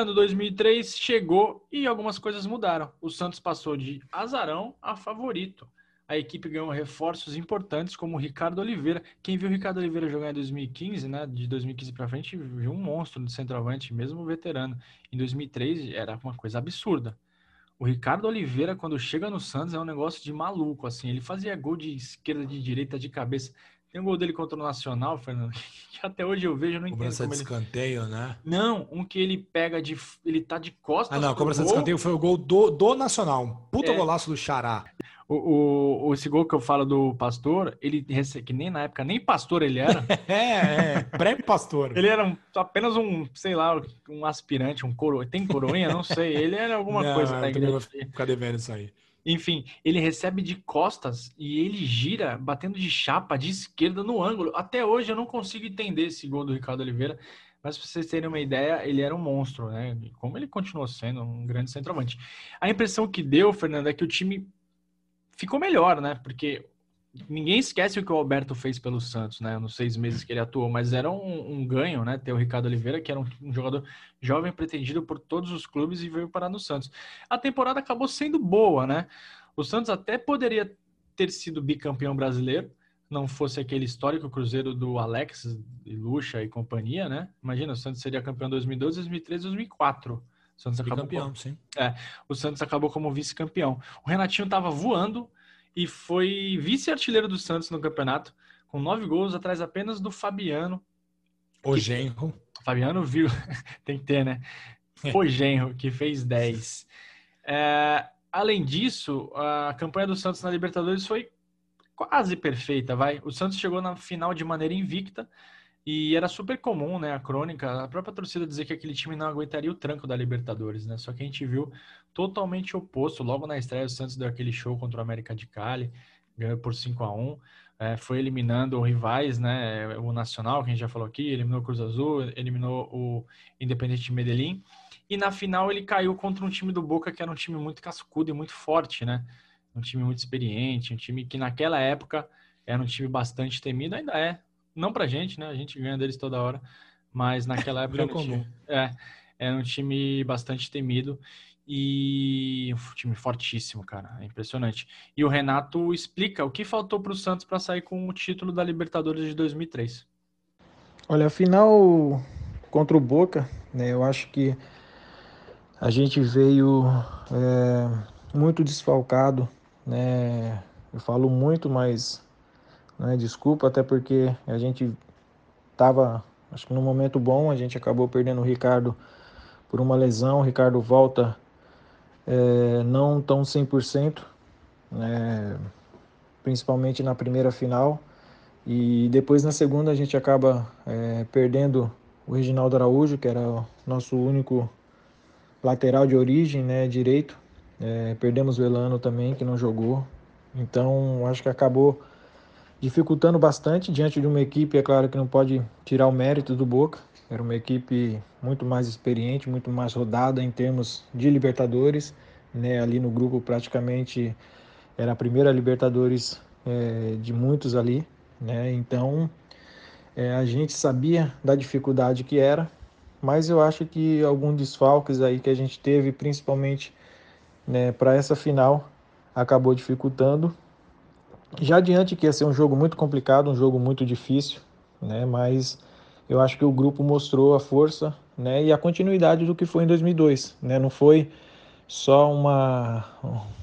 Fernando, 2003 chegou e algumas coisas mudaram. O Santos passou de azarão a favorito. A equipe ganhou reforços importantes como o Ricardo Oliveira. Quem viu o Ricardo Oliveira jogar em 2015, né, de 2015 para frente, viu um monstro de centroavante, mesmo veterano. Em 2003 era uma coisa absurda. O Ricardo Oliveira, quando chega no Santos, é um negócio de maluco, assim. Ele fazia gol de esquerda, de direita, de cabeça. Tem um gol dele contra o Nacional, Fernando, que até hoje eu vejo, eu não entendo Cobrança de ele... escanteio, né? Não, um que ele pega de... Ele tá de costas Ah, não, cobrança de gol. escanteio foi o gol do, do Nacional. Um puta É. golaço do Xará. O, o, esse gol que eu falo do Pastor, ele rece- que nem na época, nem pastor ele era. É, é. Pré-pastor. ele era um- apenas um, sei lá, um aspirante, um coro... Tem coroinha? Não sei. Ele era alguma Não, coisa eu da também vou ficar devendo isso aí. Enfim, ele recebe de costas e ele gira, batendo de chapa de esquerda no ângulo. Até hoje eu não consigo entender esse gol do Ricardo Oliveira, mas para vocês terem uma ideia, ele era um monstro, né? Como ele continuou sendo um grande centroavante. A impressão que deu, Fernando, é que o time ficou melhor, né? Porque ninguém esquece o que o Alberto fez pelo Santos, né? Nos seis meses que ele atuou, mas era um, um ganho, né? Ter o Ricardo Oliveira, que era um, um jogador jovem pretendido por todos os clubes e veio parar no Santos. A temporada acabou sendo boa, né? O Santos até poderia ter sido bicampeão brasileiro, não fosse aquele histórico Cruzeiro do Alex e Lucha e companhia, né? Imagina, o Santos seria campeão em 2012, 2013, 2004. O Santos acabou Campeão, sim. o Santos acabou como vice-campeão. O Renatinho estava voando e foi vice-artilheiro do Santos no campeonato, com nove gols atrás apenas do Fabiano. O Genro. O Fabiano viu, tem que ter, né? O Genro, que fez 10. É, além disso, a campanha do Santos na Libertadores foi quase perfeita, vai. O Santos chegou na final de maneira invicta e era super comum, né, a crônica, a própria torcida dizer que aquele time não aguentaria o tranco da Libertadores, né? Só que a gente viu totalmente oposto. Logo na estreia, o Santos deu aquele show contra o América de Cali, ganhou por 5 a 1 é, foi eliminando rivais, né? O Nacional, que a gente já falou aqui, eliminou o Cruz Azul, eliminou o Independente de Medellín. E na final ele caiu contra um time do Boca que era um time muito cascudo e muito forte, né? Um time muito experiente, um time que naquela época era um time bastante temido, ainda é. Não pra gente, né? A gente ganha deles toda hora, mas naquela época era um, Virou time, é, era um time bastante temido e um time fortíssimo, cara. É impressionante. E o Renato explica o que faltou para o Santos para sair com o título da Libertadores de 2003. Olha, a final contra o Boca, né, eu acho que a gente veio é, muito desfalcado, né? Eu falo muito, mas né, desculpa, até porque a gente estava, acho que no momento bom, a gente acabou perdendo o Ricardo por uma lesão. O Ricardo volta é, não tão 100%, né, principalmente na primeira final. E depois na segunda a gente acaba é, perdendo o Reginaldo Araújo, que era o nosso único lateral de origem, né, direito. É, perdemos o Elano também, que não jogou. Então acho que acabou dificultando bastante diante de uma equipe, é claro que não pode tirar o mérito do Boca. Era uma equipe muito mais experiente, muito mais rodada em termos de Libertadores. Né? Ali no grupo praticamente era a primeira Libertadores é, de muitos ali. Né? Então é, a gente sabia da dificuldade que era, mas eu acho que alguns desfalques aí que a gente teve, principalmente né, para essa final, acabou dificultando. Já adiante que ia ser um jogo muito complicado, um jogo muito difícil, né? Mas eu acho que o grupo mostrou a força, né? E a continuidade do que foi em 2002, né? Não foi só uma,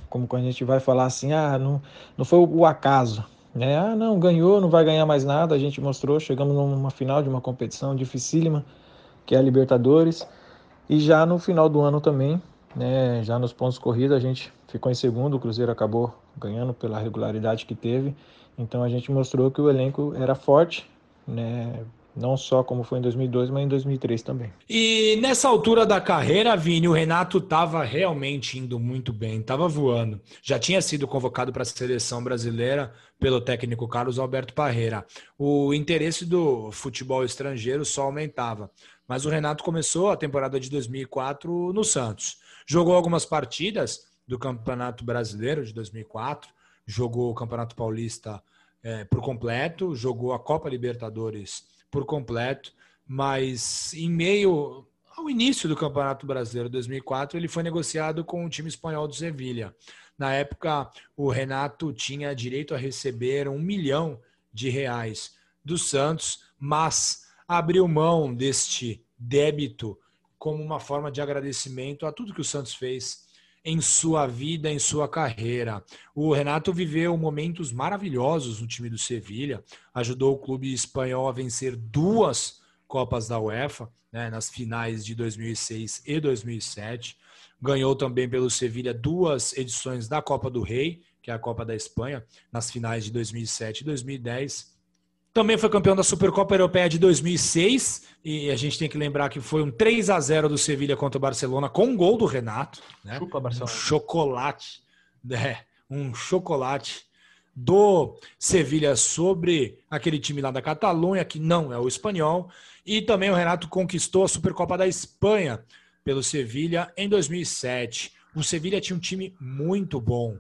como quando a gente vai falar assim, ah, não, não foi o acaso, né? Ah, não, ganhou, não vai ganhar mais nada. A gente mostrou, chegamos numa final de uma competição dificílima, que é a Libertadores, e já no final do ano também, né? Já nos pontos corridos a gente ficou em segundo, o Cruzeiro acabou ganhando pela regularidade que teve. Então a gente mostrou que o elenco era forte, né? Não só como foi em 2002, mas em 2003 também. E nessa altura da carreira, Vini, o Renato estava realmente indo muito bem, estava voando. Já tinha sido convocado para a seleção brasileira pelo técnico Carlos Alberto Parreira. O interesse do futebol estrangeiro só aumentava. Mas o Renato começou a temporada de 2004 no Santos. Jogou algumas partidas do Campeonato Brasileiro de 2004, jogou o Campeonato Paulista é, por completo, jogou a Copa Libertadores por completo, mas em meio ao início do Campeonato Brasileiro 2004, ele foi negociado com o time espanhol do Sevilha. Na época, o Renato tinha direito a receber um milhão de reais do Santos, mas abriu mão deste débito como uma forma de agradecimento a tudo que o Santos fez em sua vida, em sua carreira. O Renato viveu momentos maravilhosos no time do Sevilha, ajudou o clube espanhol a vencer duas Copas da UEFA, né, nas finais de 2006 e 2007. Ganhou também pelo Sevilha duas edições da Copa do Rei, que é a Copa da Espanha, nas finais de 2007 e 2010. Também foi campeão da Supercopa Europeia de 2006 e a gente tem que lembrar que foi um 3 a 0 do Sevilha contra o Barcelona com um gol do Renato, né? Chupa, Barcelona. Um chocolate, né? Um chocolate do Sevilha sobre aquele time lá da Catalunha, que não é o espanhol, e também o Renato conquistou a Supercopa da Espanha pelo Sevilha em 2007. O Sevilha tinha um time muito bom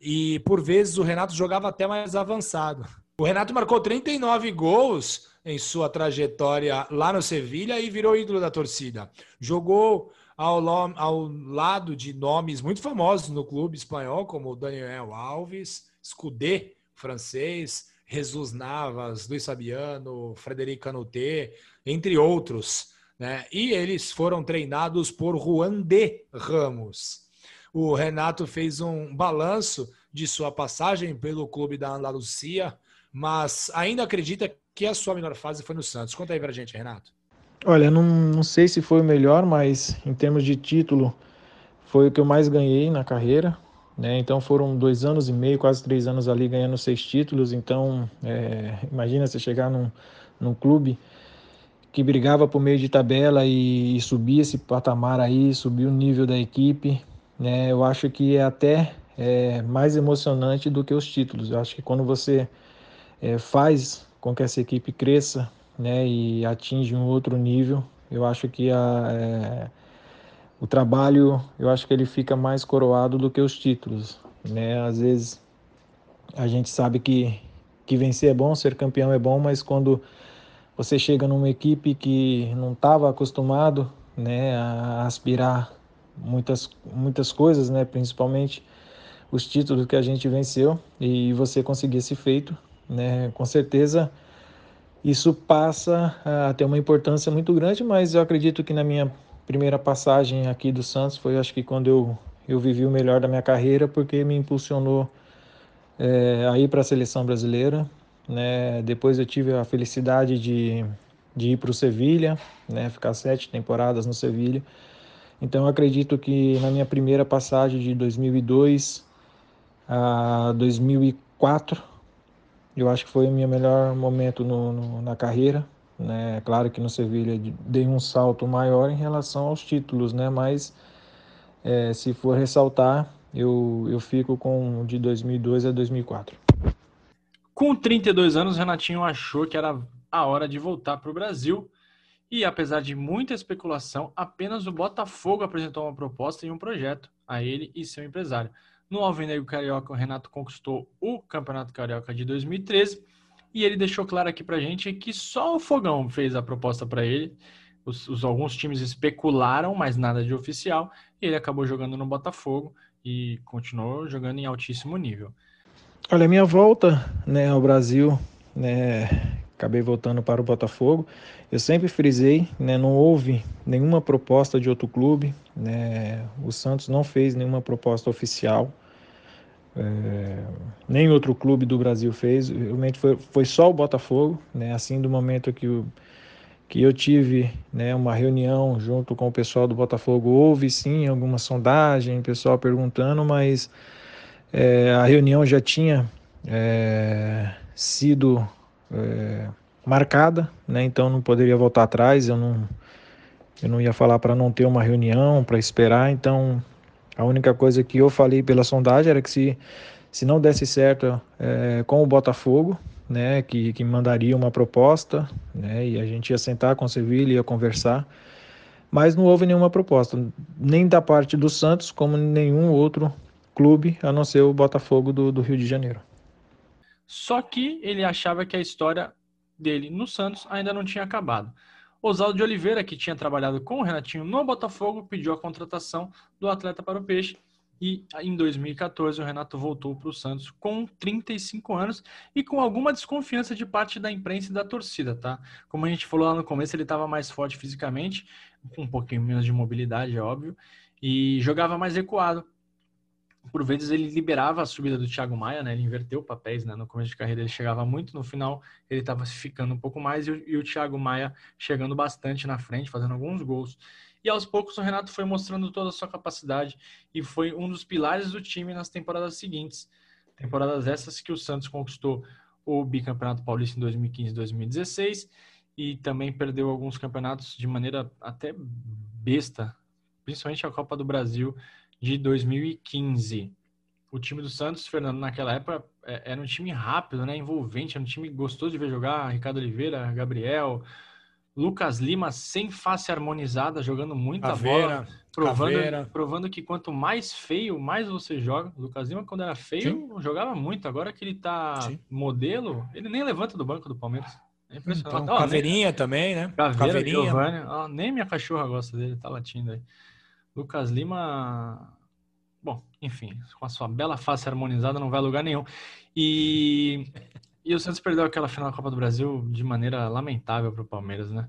e por vezes o Renato jogava até mais avançado. O Renato marcou 39 gols em sua trajetória lá no Sevilha e virou ídolo da torcida. Jogou ao, ao lado de nomes muito famosos no clube espanhol, como Daniel Alves, Scudé, francês, Jesus Navas, Luiz Fabiano, Frederic Canutê, entre outros. Né? E eles foram treinados por Juan de Ramos. O Renato fez um balanço de sua passagem pelo clube da Andalucia, mas ainda acredita que a sua melhor fase foi no Santos. Conta aí pra gente, Renato. Olha, não, não sei se foi o melhor, mas em termos de título, foi o que eu mais ganhei na carreira. Né? Então foram dois anos e meio, quase três anos ali ganhando seis títulos. Então é, imagina você chegar num, num clube que brigava por meio de tabela e, e subir esse patamar aí, subir o nível da equipe. Né? Eu acho que é até é, mais emocionante do que os títulos. Eu acho que quando você é, faz com que essa equipe cresça né, e atinge um outro nível, eu acho que a, é, o trabalho, eu acho que ele fica mais coroado do que os títulos, né? Às vezes a gente sabe que que vencer é bom, ser campeão é bom, mas quando você chega numa equipe que não estava acostumado, né, a aspirar muitas muitas coisas, né, principalmente os títulos que a gente venceu e você conseguir esse feito, né, com certeza isso passa a ter uma importância muito grande, mas eu acredito que na minha primeira passagem aqui do Santos foi, acho que quando eu, eu vivi o melhor da minha carreira, porque me impulsionou é, a ir para a seleção brasileira. Né? Depois eu tive a felicidade de, de ir para o Sevilha, né? ficar sete temporadas no Sevilha. Então acredito que na minha primeira passagem de 2002 a 2004, eu acho que foi o meu melhor momento no, no, na carreira. Né? Claro que no Sevilha dei um salto maior em relação aos títulos, né? mas é, se for ressaltar, eu, eu fico com de 2002 a 2004. Com 32 anos, Renatinho achou que era a hora de voltar para o Brasil. E apesar de muita especulação, apenas o Botafogo apresentou uma proposta e um projeto a ele e seu empresário. No Alvinegro Carioca, o Renato conquistou o Campeonato Carioca de 2013 e ele deixou claro aqui pra gente que só o Fogão fez a proposta para ele. Os, os, alguns times especularam, mas nada de oficial. E ele acabou jogando no Botafogo e continuou jogando em altíssimo nível. Olha, minha volta né, ao Brasil, né, acabei voltando para o Botafogo. Eu sempre frisei, né, não houve nenhuma proposta de outro clube. Né, o Santos não fez nenhuma proposta oficial. É, nem outro clube do Brasil fez, realmente foi, foi só o Botafogo, né? Assim, do momento que, o, que eu tive né, uma reunião junto com o pessoal do Botafogo, houve sim alguma sondagem, pessoal perguntando, mas é, a reunião já tinha é, sido é, marcada, né? Então não poderia voltar atrás, eu não, eu não ia falar para não ter uma reunião, para esperar, então a única coisa que eu falei pela sondagem era que se, se não desse certo é, com o Botafogo, né, que, que mandaria uma proposta, né, e a gente ia sentar com o Sevilha e ia conversar, mas não houve nenhuma proposta, nem da parte do Santos, como nenhum outro clube, a não ser o Botafogo do, do Rio de Janeiro. Só que ele achava que a história dele no Santos ainda não tinha acabado. Oswaldo de Oliveira, que tinha trabalhado com o Renatinho no Botafogo, pediu a contratação do atleta para o Peixe. E em 2014 o Renato voltou para o Santos com 35 anos e com alguma desconfiança de parte da imprensa e da torcida, tá? Como a gente falou lá no começo, ele estava mais forte fisicamente, com um pouquinho menos de mobilidade, é óbvio, e jogava mais recuado por vezes ele liberava a subida do Thiago Maia, né? Ele inverteu papéis, né? No começo de carreira ele chegava muito, no final ele estava se ficando um pouco mais e o, e o Thiago Maia chegando bastante na frente, fazendo alguns gols. E aos poucos o Renato foi mostrando toda a sua capacidade e foi um dos pilares do time nas temporadas seguintes. Temporadas essas que o Santos conquistou o bicampeonato paulista em 2015 e 2016 e também perdeu alguns campeonatos de maneira até besta, principalmente a Copa do Brasil de 2015. O time do Santos, Fernando, naquela época é, era um time rápido, né, envolvente, era um time gostoso de ver jogar. Ricardo Oliveira, Gabriel, Lucas Lima sem face harmonizada, jogando muita Caveira, bola, provando, provando que quanto mais feio, mais você joga. Lucas Lima, quando era feio, Sim. jogava muito. Agora que ele tá Sim. modelo, ele nem levanta do banco do Palmeiras. É impressionante. Então, oh, Caveirinha nem... também, né? Caveira, Caveirinha. Giovanni, oh, nem minha cachorra gosta dele, tá latindo aí. Lucas Lima, enfim, com a sua bela face harmonizada não vai a lugar nenhum. E, e o Santos perdeu aquela final da Copa do Brasil de maneira lamentável para o Palmeiras, né?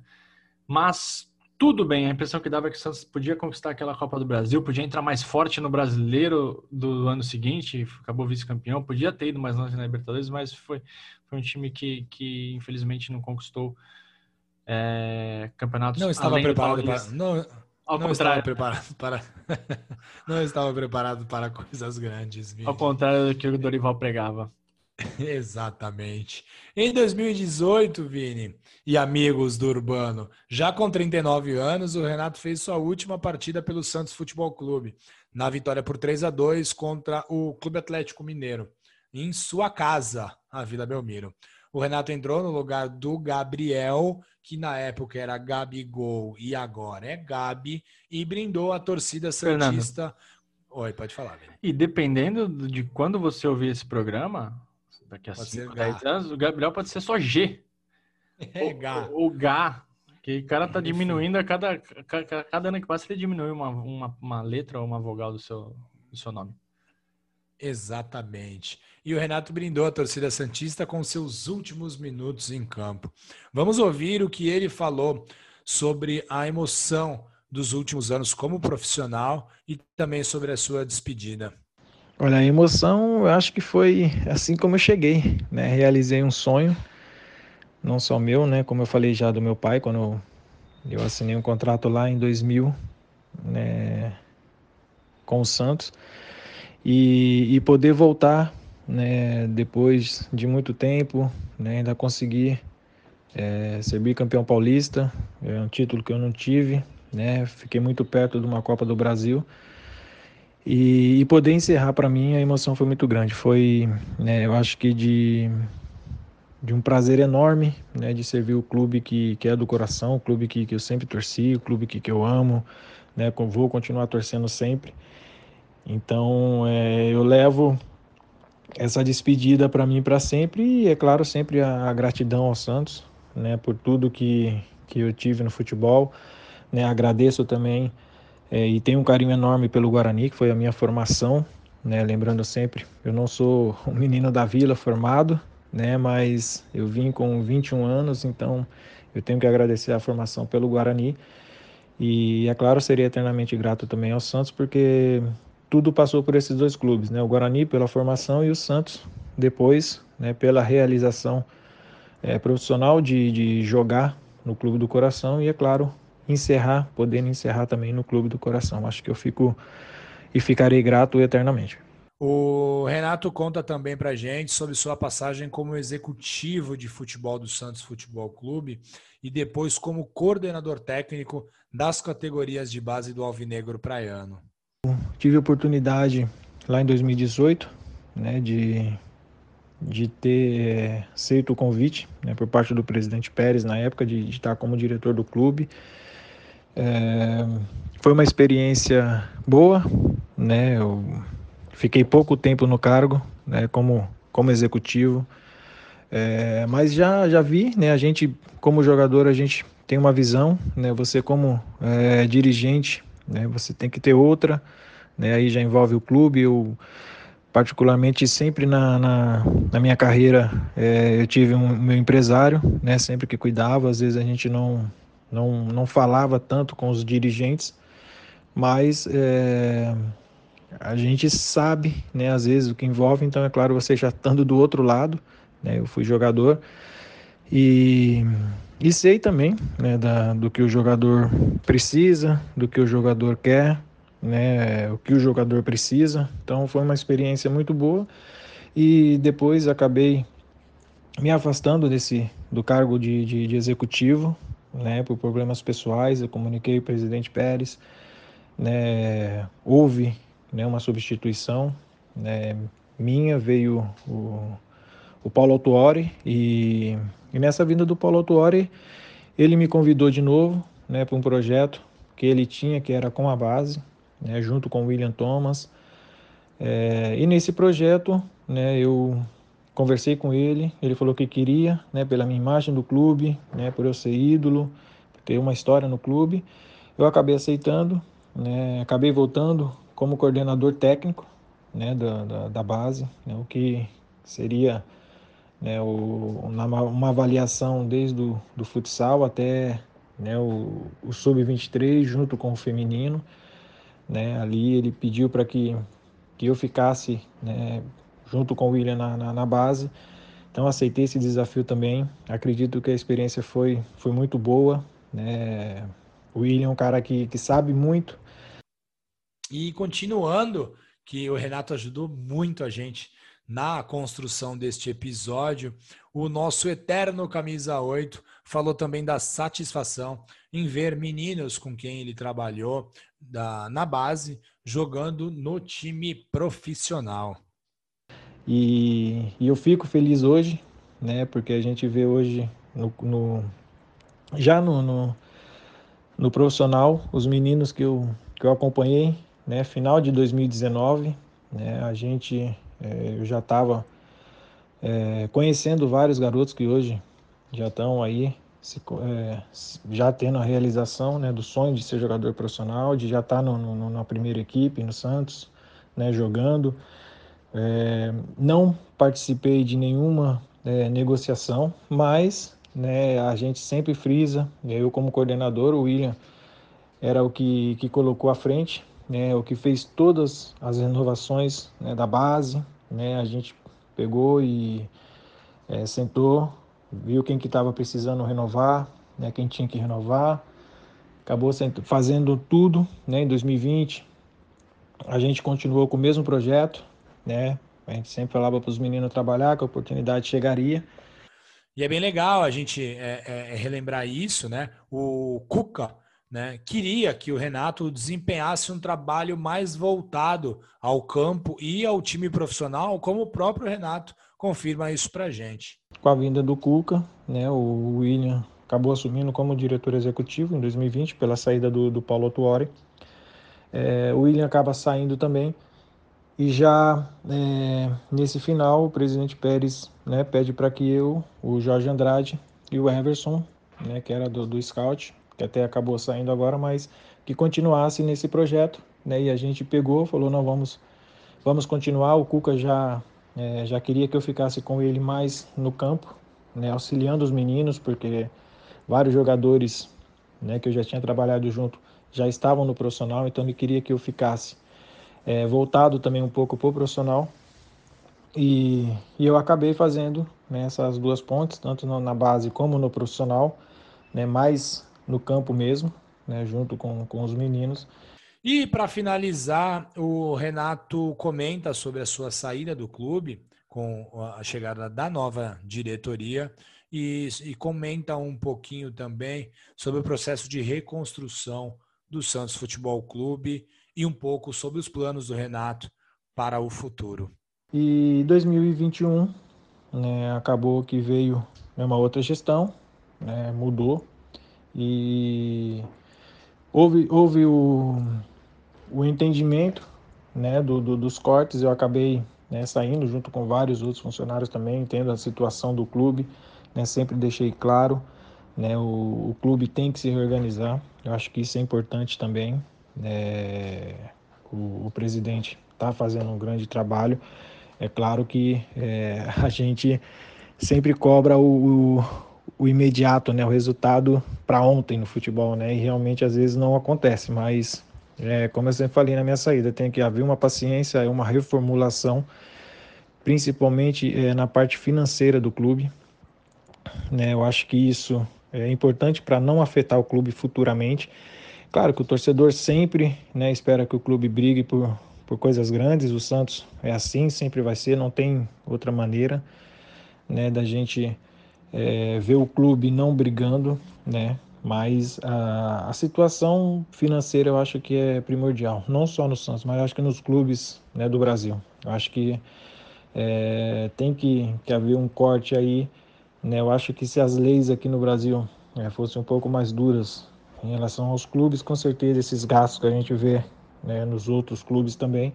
Mas tudo bem, a impressão que dava é que o Santos podia conquistar aquela Copa do Brasil, podia entrar mais forte no brasileiro do ano seguinte, acabou vice-campeão, podia ter ido mais longe na Libertadores, mas foi, foi um time que, que infelizmente não conquistou é, campeonatos. Não estava preparado para. Não, ao não contrário. estava preparado para não estava preparado para coisas grandes. Vini. Ao contrário do que o Dorival pregava. Exatamente. Em 2018, Vini e amigos do Urbano, já com 39 anos, o Renato fez sua última partida pelo Santos Futebol Clube, na vitória por 3 a 2 contra o Clube Atlético Mineiro, em sua casa, a Vila Belmiro. O Renato entrou no lugar do Gabriel, que na época era Gabigol e agora é Gabi, e brindou a torcida santista. Fernando. Oi, pode falar. Velho. E dependendo de quando você ouvir esse programa, daqui a 5, 10 anos, o Gabriel pode ser só G. É, Gá. O, o Gá. Que o cara tá diminuindo a cada, cada, cada ano que passa, ele diminui uma, uma, uma letra ou uma vogal do seu, do seu nome. Exatamente. E o Renato brindou a torcida Santista com seus últimos minutos em campo. Vamos ouvir o que ele falou sobre a emoção dos últimos anos como profissional e também sobre a sua despedida. Olha, a emoção, eu acho que foi assim como eu cheguei, né? Realizei um sonho, não só meu, né? Como eu falei já do meu pai, quando eu, assinei um contrato lá em 2000, né? Com o Santos e, e poder voltar né, depois de muito tempo, né, ainda conseguir é, ser bicampeão paulista, é um título que eu não tive, né, fiquei muito perto de uma Copa do Brasil e, e poder encerrar para mim a emoção foi muito grande, foi, né, eu acho que de de um prazer enorme, né, de servir o clube que, que é do coração, o clube que, que eu sempre torci, o clube que, que eu amo, né, vou continuar torcendo sempre. Então, é, eu levo essa despedida para mim para sempre e, é claro, sempre a, a, gratidão ao Santos, né, por tudo que, que eu tive no futebol. Né, agradeço também é, e tenho um carinho enorme pelo Guarani, que foi a minha formação. Né, lembrando sempre, eu não sou um menino da vila formado, né, mas eu vim com 21 anos, então eu tenho que agradecer a formação pelo Guarani. E, é claro, seria eternamente grato também ao Santos, porque tudo passou por esses dois clubes, né? O Guarani pela formação e o Santos depois, né, pela realização é, profissional de, de jogar no Clube do Coração e, é claro, encerrar, podendo encerrar também no Clube do Coração. Acho que eu fico e ficarei grato eternamente. O Renato conta também para gente sobre sua passagem como executivo de futebol do Santos Futebol Clube e depois como coordenador técnico das categorias de base do Alvinegro Praiano. Tive oportunidade lá em 2018 né, de, de ter é, aceito o convite né, por parte do presidente Pérez na época de, de estar como diretor do clube. É, foi uma experiência boa, né? Eu fiquei pouco tempo no cargo, né? Como como executivo, É, mas já, já vi, né? A gente, como jogador, a gente tem uma visão, né? Você como é, dirigente, né? Você tem que ter outra, né? Aí já envolve o clube, eu particularmente sempre na, na, na minha carreira é, eu tive um meu empresário, né? Sempre que cuidava, às vezes a gente não não, não falava tanto com os dirigentes, mas é, a gente sabe, né? Às vezes o que envolve, então é claro você já estando do outro lado, né? Eu fui jogador e, e sei também né, da, do que o jogador precisa, do que o jogador quer, né, o que o jogador precisa. Então foi uma experiência muito boa e depois acabei me afastando desse do cargo de, de, de executivo, né, por problemas pessoais. Eu comuniquei o presidente Pérez, né, houve né, uma substituição né, minha, veio o o Paulo Autuori e, e nessa vinda do Paulo Autuori ele me convidou de novo né, para um projeto que ele tinha que era com a base, né, junto com o William Thomas. É, e nesse projeto né, eu conversei com ele, ele falou que queria, né, pela minha imagem do clube, né, por eu ser ídolo, ter uma história no clube. Eu acabei aceitando, né, acabei voltando como coordenador técnico né, da, da, da base, né, o que seria né, o, uma avaliação desde o do futsal até né, o, o sub-23 junto com o feminino. Né, ali ele pediu para que, que eu ficasse né, junto com o William na, na, na, base. Então aceitei esse desafio também. Acredito que a experiência foi, foi muito boa. Né? O William é um cara que, que sabe muito. E continuando, que o Renato ajudou muito a gente na construção deste episódio. O nosso eterno camisa 8 falou também da satisfação em ver meninos com quem ele trabalhou da, na base jogando no time profissional. E, e eu fico feliz hoje, né? Porque a gente vê hoje no, no já no, no, no, profissional os meninos que eu, que eu acompanhei, né? Final de 2019, né? A gente é, eu já estava é, conhecendo vários garotos que hoje já estão aí, se, é, já tendo a realização né, do sonho de ser jogador profissional, de já estar tá no, na primeira equipe, no Santos, né, jogando. É, não participei de nenhuma é, negociação, mas né, a gente sempre frisa, eu como coordenador, o William era o que, que colocou à frente né, o que fez todas as renovações né, da base. Né, a gente pegou e é, sentou, viu quem que estava precisando renovar, né, quem tinha que renovar. Acabou fazendo tudo né, em 2020. A gente continuou com o mesmo projeto, né? A gente sempre falava para os meninos trabalhar, que a oportunidade chegaria. E é bem legal a gente é, é, relembrar isso, né? O Cuca, né, queria que o Renato desempenhasse um trabalho mais voltado ao campo e ao time profissional, como o próprio Renato confirma isso para gente. Com a vinda do Cuca, né, o William acabou assumindo como diretor executivo em 2020 pela saída do, do Paulo Tuori. É, o William acaba saindo também e já é, nesse final o presidente Pérez né, pede para que eu, o Jorge Andrade e o Everson, né, que era do, do Scout, que até acabou saindo agora, mas que continuasse nesse projeto, né? E a gente pegou, falou, não, vamos, vamos continuar. O Cuca já, é, já queria que eu ficasse com ele mais no campo, né? Auxiliando os meninos, porque vários jogadores, né? Que eu já tinha trabalhado junto, já estavam no profissional, então ele queria que eu ficasse é, voltado também um pouco para o profissional. E, e, eu acabei fazendo né, essas duas pontes, tanto na base como no profissional, né, mais no campo mesmo, né, junto com, com os meninos. E para finalizar, o Renato comenta sobre a sua saída do clube com a chegada da nova diretoria e, e comenta um pouquinho também sobre o processo de reconstrução do Santos Futebol Clube e um pouco sobre os planos do Renato para o futuro. E 2021 né, acabou que veio uma outra gestão, né, mudou e houve, houve o, o entendimento né, do, do, dos cortes, eu acabei né, saindo junto com vários outros funcionários também, entendo a situação do clube, né, sempre deixei claro, né, o, o, clube tem que se reorganizar, eu acho que isso é importante também, é, o, o, presidente está fazendo um grande trabalho, é claro que é, a gente sempre cobra o, o, imediato, né, o resultado para ontem no futebol, né, e realmente às vezes não acontece, mas é, como eu sempre falei na minha saída, tem que haver uma paciência, uma reformulação, principalmente é, na parte financeira do clube. Né, eu acho que isso é importante para não afetar o clube futuramente. Claro que o torcedor sempre né, espera que o clube brigue por, por coisas grandes. O Santos é assim, sempre vai ser, não tem outra maneira né, da gente é, ver o clube não brigando, né? Mas a, a, situação financeira eu acho que é primordial, não só no Santos, mas acho que nos clubes né, do Brasil. Eu acho que é, tem que, que haver um corte aí. Né? Eu acho que se as leis aqui no Brasil é, fossem um pouco mais duras em relação aos clubes, com certeza esses gastos que a gente vê né, nos outros clubes também,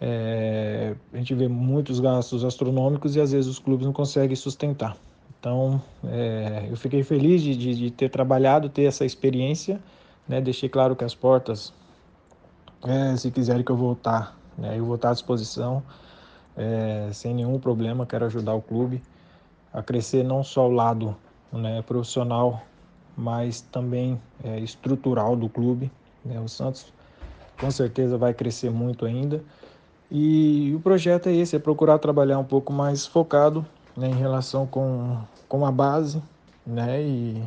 é, a gente vê muitos gastos astronômicos e às vezes os clubes não conseguem sustentar. Então, é, eu fiquei feliz de, de, de, ter trabalhado, ter essa experiência, né? Deixei claro que as portas, é, se quiserem que eu voltar, né? Eu vou estar à disposição, é, sem nenhum problema, quero ajudar o clube a crescer não só o lado né, profissional, mas também é, estrutural do clube. Né? O Santos com certeza vai crescer muito ainda. E o projeto é esse, é procurar trabalhar um pouco mais focado né, em relação com, com a base, né, e,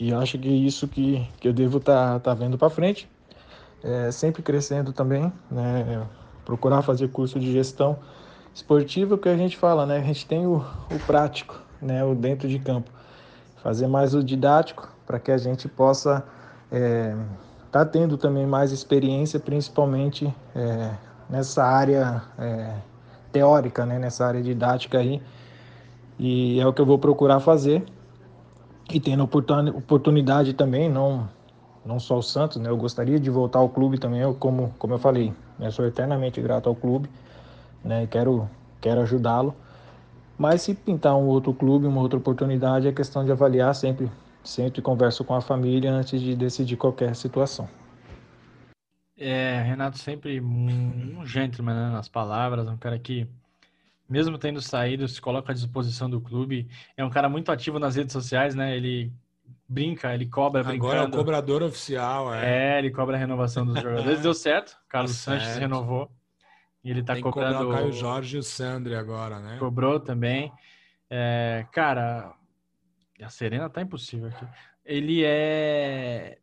e acho que é isso que, que eu devo estar tá, tá vendo para frente, é, sempre crescendo também, né, procurar fazer curso de gestão esportiva, que a gente fala, né, a gente tem o, o prático, né, o dentro de campo, fazer mais o didático para que a gente possa é, tá tendo também mais experiência, principalmente é, nessa área é, teórica, né, nessa área didática aí. E é o que eu vou procurar fazer. E tendo oportunidade também, não não só o Santos, né? Eu gostaria de voltar ao clube também, eu, como como eu falei, né? sou eternamente grato ao clube, né? Quero quero ajudá-lo. Mas se pintar um outro clube, uma outra oportunidade, é questão de avaliar sempre, sempre converso com a família antes de decidir qualquer situação. É, Renato sempre um gentleman né, nas palavras, um cara que, mesmo tendo saído, se coloca à disposição do clube. É um cara muito ativo nas redes sociais, né? Ele brinca, ele cobra brincando. Agora é o cobrador oficial, é. É, ele cobra a renovação dos jogadores. Deu certo, Carlos tá Sanches renovou. E ele tá Tem cobrando. o Caio Jorge e o Sandri agora, né? Cobrou também. É, cara, a Serena tá impossível aqui. Ele é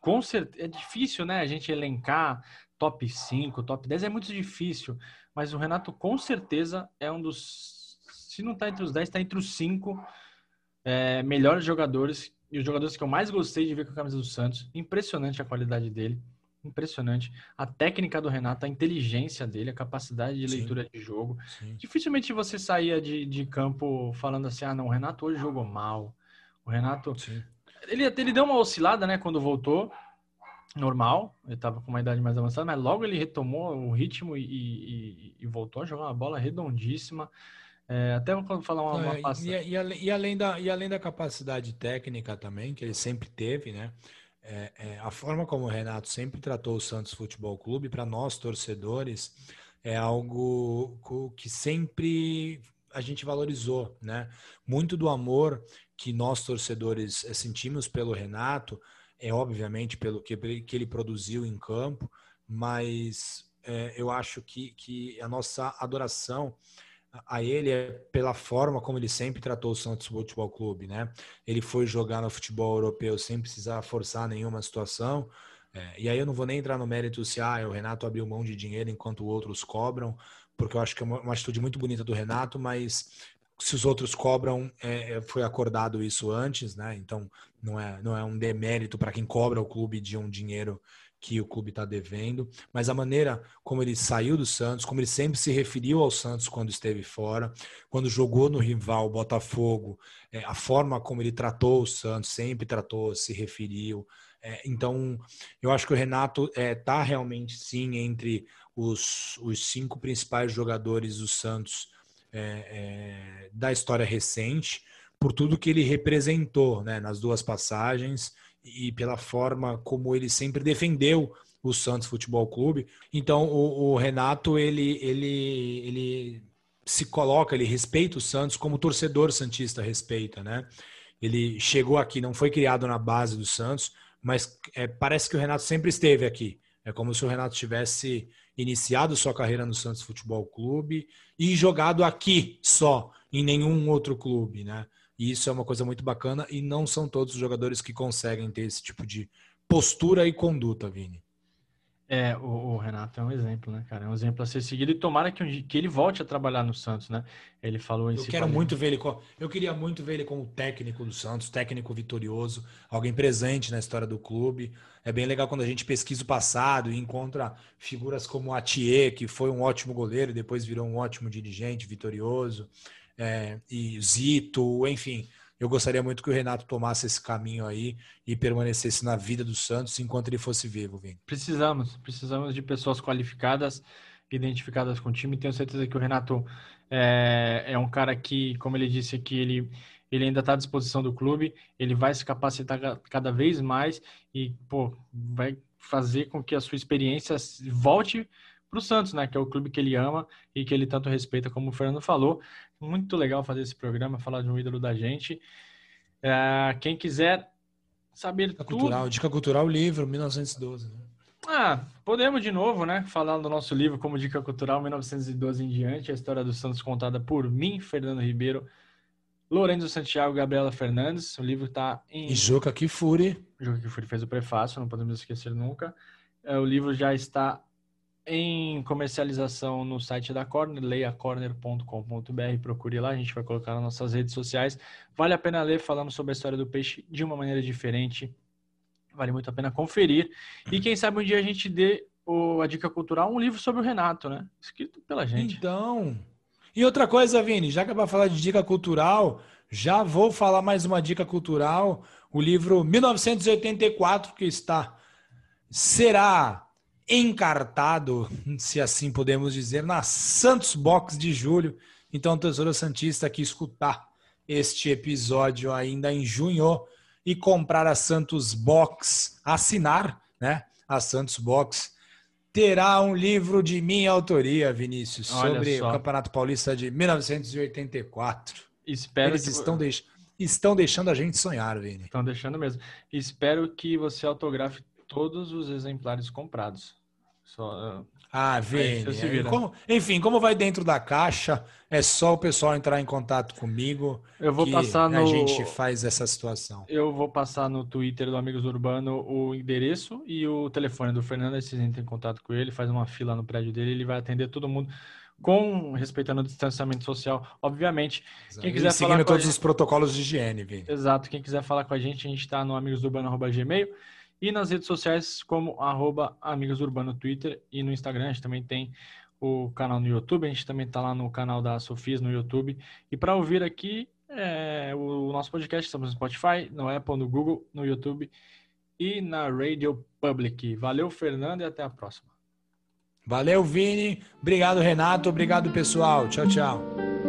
com certeza, é difícil, né, a gente elencar top 5, top 10, é muito difícil, mas o Renato com certeza é um dos, se não está entre os 10, está entre os 5 é, melhores jogadores e os jogadores que eu mais gostei de ver com a camisa do Santos. Impressionante a qualidade dele, impressionante. A técnica do Renato, a inteligência dele, a capacidade de leitura Sim. de jogo. Sim. Dificilmente você saía de, de campo falando assim, ah, não, o Renato hoje jogou mal. O Renato Sim. Ele, ele deu uma oscilada, né, quando voltou. Normal, ele estava com uma idade mais avançada, mas logo ele retomou o ritmo e, e, e voltou a jogar uma bola redondíssima. É, até vou falar uma, uma é, e, e, e, além da, e além da capacidade técnica também, que ele sempre teve, né? É, é, a forma como o Renato sempre tratou o Santos Futebol Clube, para nós torcedores, é algo que sempre a gente valorizou, né? Muito do amor que nós torcedores eh, sentimos pelo Renato é obviamente pelo que, que ele produziu em campo, mas é, eu acho que, que a nossa adoração a ele é pela forma como ele sempre tratou o Santos Futebol Clube, né? Ele foi jogar no futebol europeu sem precisar forçar nenhuma situação. É, e aí eu não vou nem entrar no mérito se ah, o Renato abriu mão de dinheiro enquanto outros cobram, porque eu acho que é uma, uma atitude muito bonita do Renato, mas se os outros cobram, é, é, foi acordado isso antes, né? Então não é, não é um demérito para quem cobra o clube de um dinheiro que o clube está devendo, mas a maneira como ele saiu do Santos, como ele sempre se referiu ao Santos quando esteve fora, quando jogou no rival Botafogo, é, a forma como ele tratou o Santos, sempre tratou, se referiu. É, então, eu acho que o Renato está é, realmente sim entre os, os cinco principais jogadores do Santos é, é, da história recente, por tudo que ele representou né, nas duas passagens e pela forma como ele sempre defendeu o Santos Futebol Clube. Então o, o Renato ele, ele, ele se coloca, ele respeita o Santos como o torcedor santista respeita, né? Ele chegou aqui, não foi criado na base do Santos, mas é, parece que o Renato sempre esteve aqui. É como se o Renato tivesse iniciado sua carreira no Santos Futebol Clube e jogado aqui só, em nenhum outro clube, né? E isso é uma coisa muito bacana e não são todos os jogadores que conseguem ter esse tipo de postura e conduta, Vini. É, o, o, Renato é um exemplo, né, cara? É um exemplo a ser seguido e tomara que, que ele volte a trabalhar no Santos, né? Ele falou em Eu quero muito ver ele, eu queria muito ver ele como técnico do Santos, técnico vitorioso, alguém presente na história do clube. É bem legal quando a gente pesquisa o passado e encontra figuras como Atier, que foi um ótimo goleiro e depois virou um ótimo dirigente, vitorioso, é, e Zito, enfim eu gostaria muito que o Renato tomasse esse caminho aí e permanecesse na vida do Santos enquanto ele fosse vivo, Vini. Precisamos, precisamos de pessoas qualificadas, identificadas com o time. Tenho certeza que o Renato é, é um cara que, como ele disse aqui, ele, ele ainda está à disposição do clube, ele vai se capacitar cada vez mais e, pô, vai fazer com que a sua experiência volte para o Santos, né? Que é o clube que ele ama e que ele tanto respeita, como o Fernando falou. Muito legal fazer esse programa, falar de um ídolo da gente. É, quem quiser saber dica tudo... Cultural, dica cultural, livro, 1912. Né? Ah, podemos de novo, né? Falar do nosso livro como dica cultural, 1912 em diante, a história do Santos contada por mim, Fernando Ribeiro, Lourenço Santiago Gabriela Fernandes. O livro está em. E Juca Kifuri. Juca Kifuri fez o prefácio, não podemos esquecer nunca. É, o livro já está em comercialização no site da Corner, leiacorner.com.br, procure lá, a gente vai colocar nas nossas redes sociais. Vale a pena ler falando sobre a história do peixe de uma maneira diferente. Vale muito a pena conferir. E quem sabe um dia a gente dê o, a dica cultural, um livro sobre o Renato, né? Escrito pela gente. Então. E outra coisa, Vini, já que é para falar de dica cultural, já vou falar mais uma dica cultural. O livro 1984, que está. Será encartado, se assim podemos dizer, na Santos Box de julho. Então, Tesouro Santista que escutar este episódio ainda em junho e comprar a Santos Box, assinar, né? A Santos Box terá um livro de minha autoria, Vinícius, sobre o Campeonato Paulista de 1984. Espero Eles que... estão, deix... estão deixando a gente sonhar, Vini. Estão deixando mesmo. Espero que você autografe todos os exemplares comprados. Só, ah, Vini. Como, enfim, como vai dentro da caixa, é só o pessoal entrar em contato comigo. Eu vou passar no. A gente faz essa situação. Eu vou passar no Twitter do Amigos Urbano o endereço e o telefone do Fernando. Aí vocês entrem em contato com ele, faz uma fila no prédio dele, ele vai atender todo mundo com respeitando o distanciamento social, obviamente. Exato. Quem quiser e seguindo todos gente... os protocolos de higiene, Vini. Exato. Quem quiser falar com a gente, a gente está no amigosdourbano.gmail e nas redes sociais como arroba Amigos Urbano Twitter e no Instagram. A gente também tem o canal no YouTube, a gente também está lá no canal da Sofias no YouTube. E para ouvir aqui é, o nosso podcast, estamos no Spotify, no Apple, no Google, no YouTube e na Radio Public. Valeu, Fernando, e até a próxima. Valeu, Vini. Obrigado, Renato. Obrigado, pessoal. Tchau, tchau.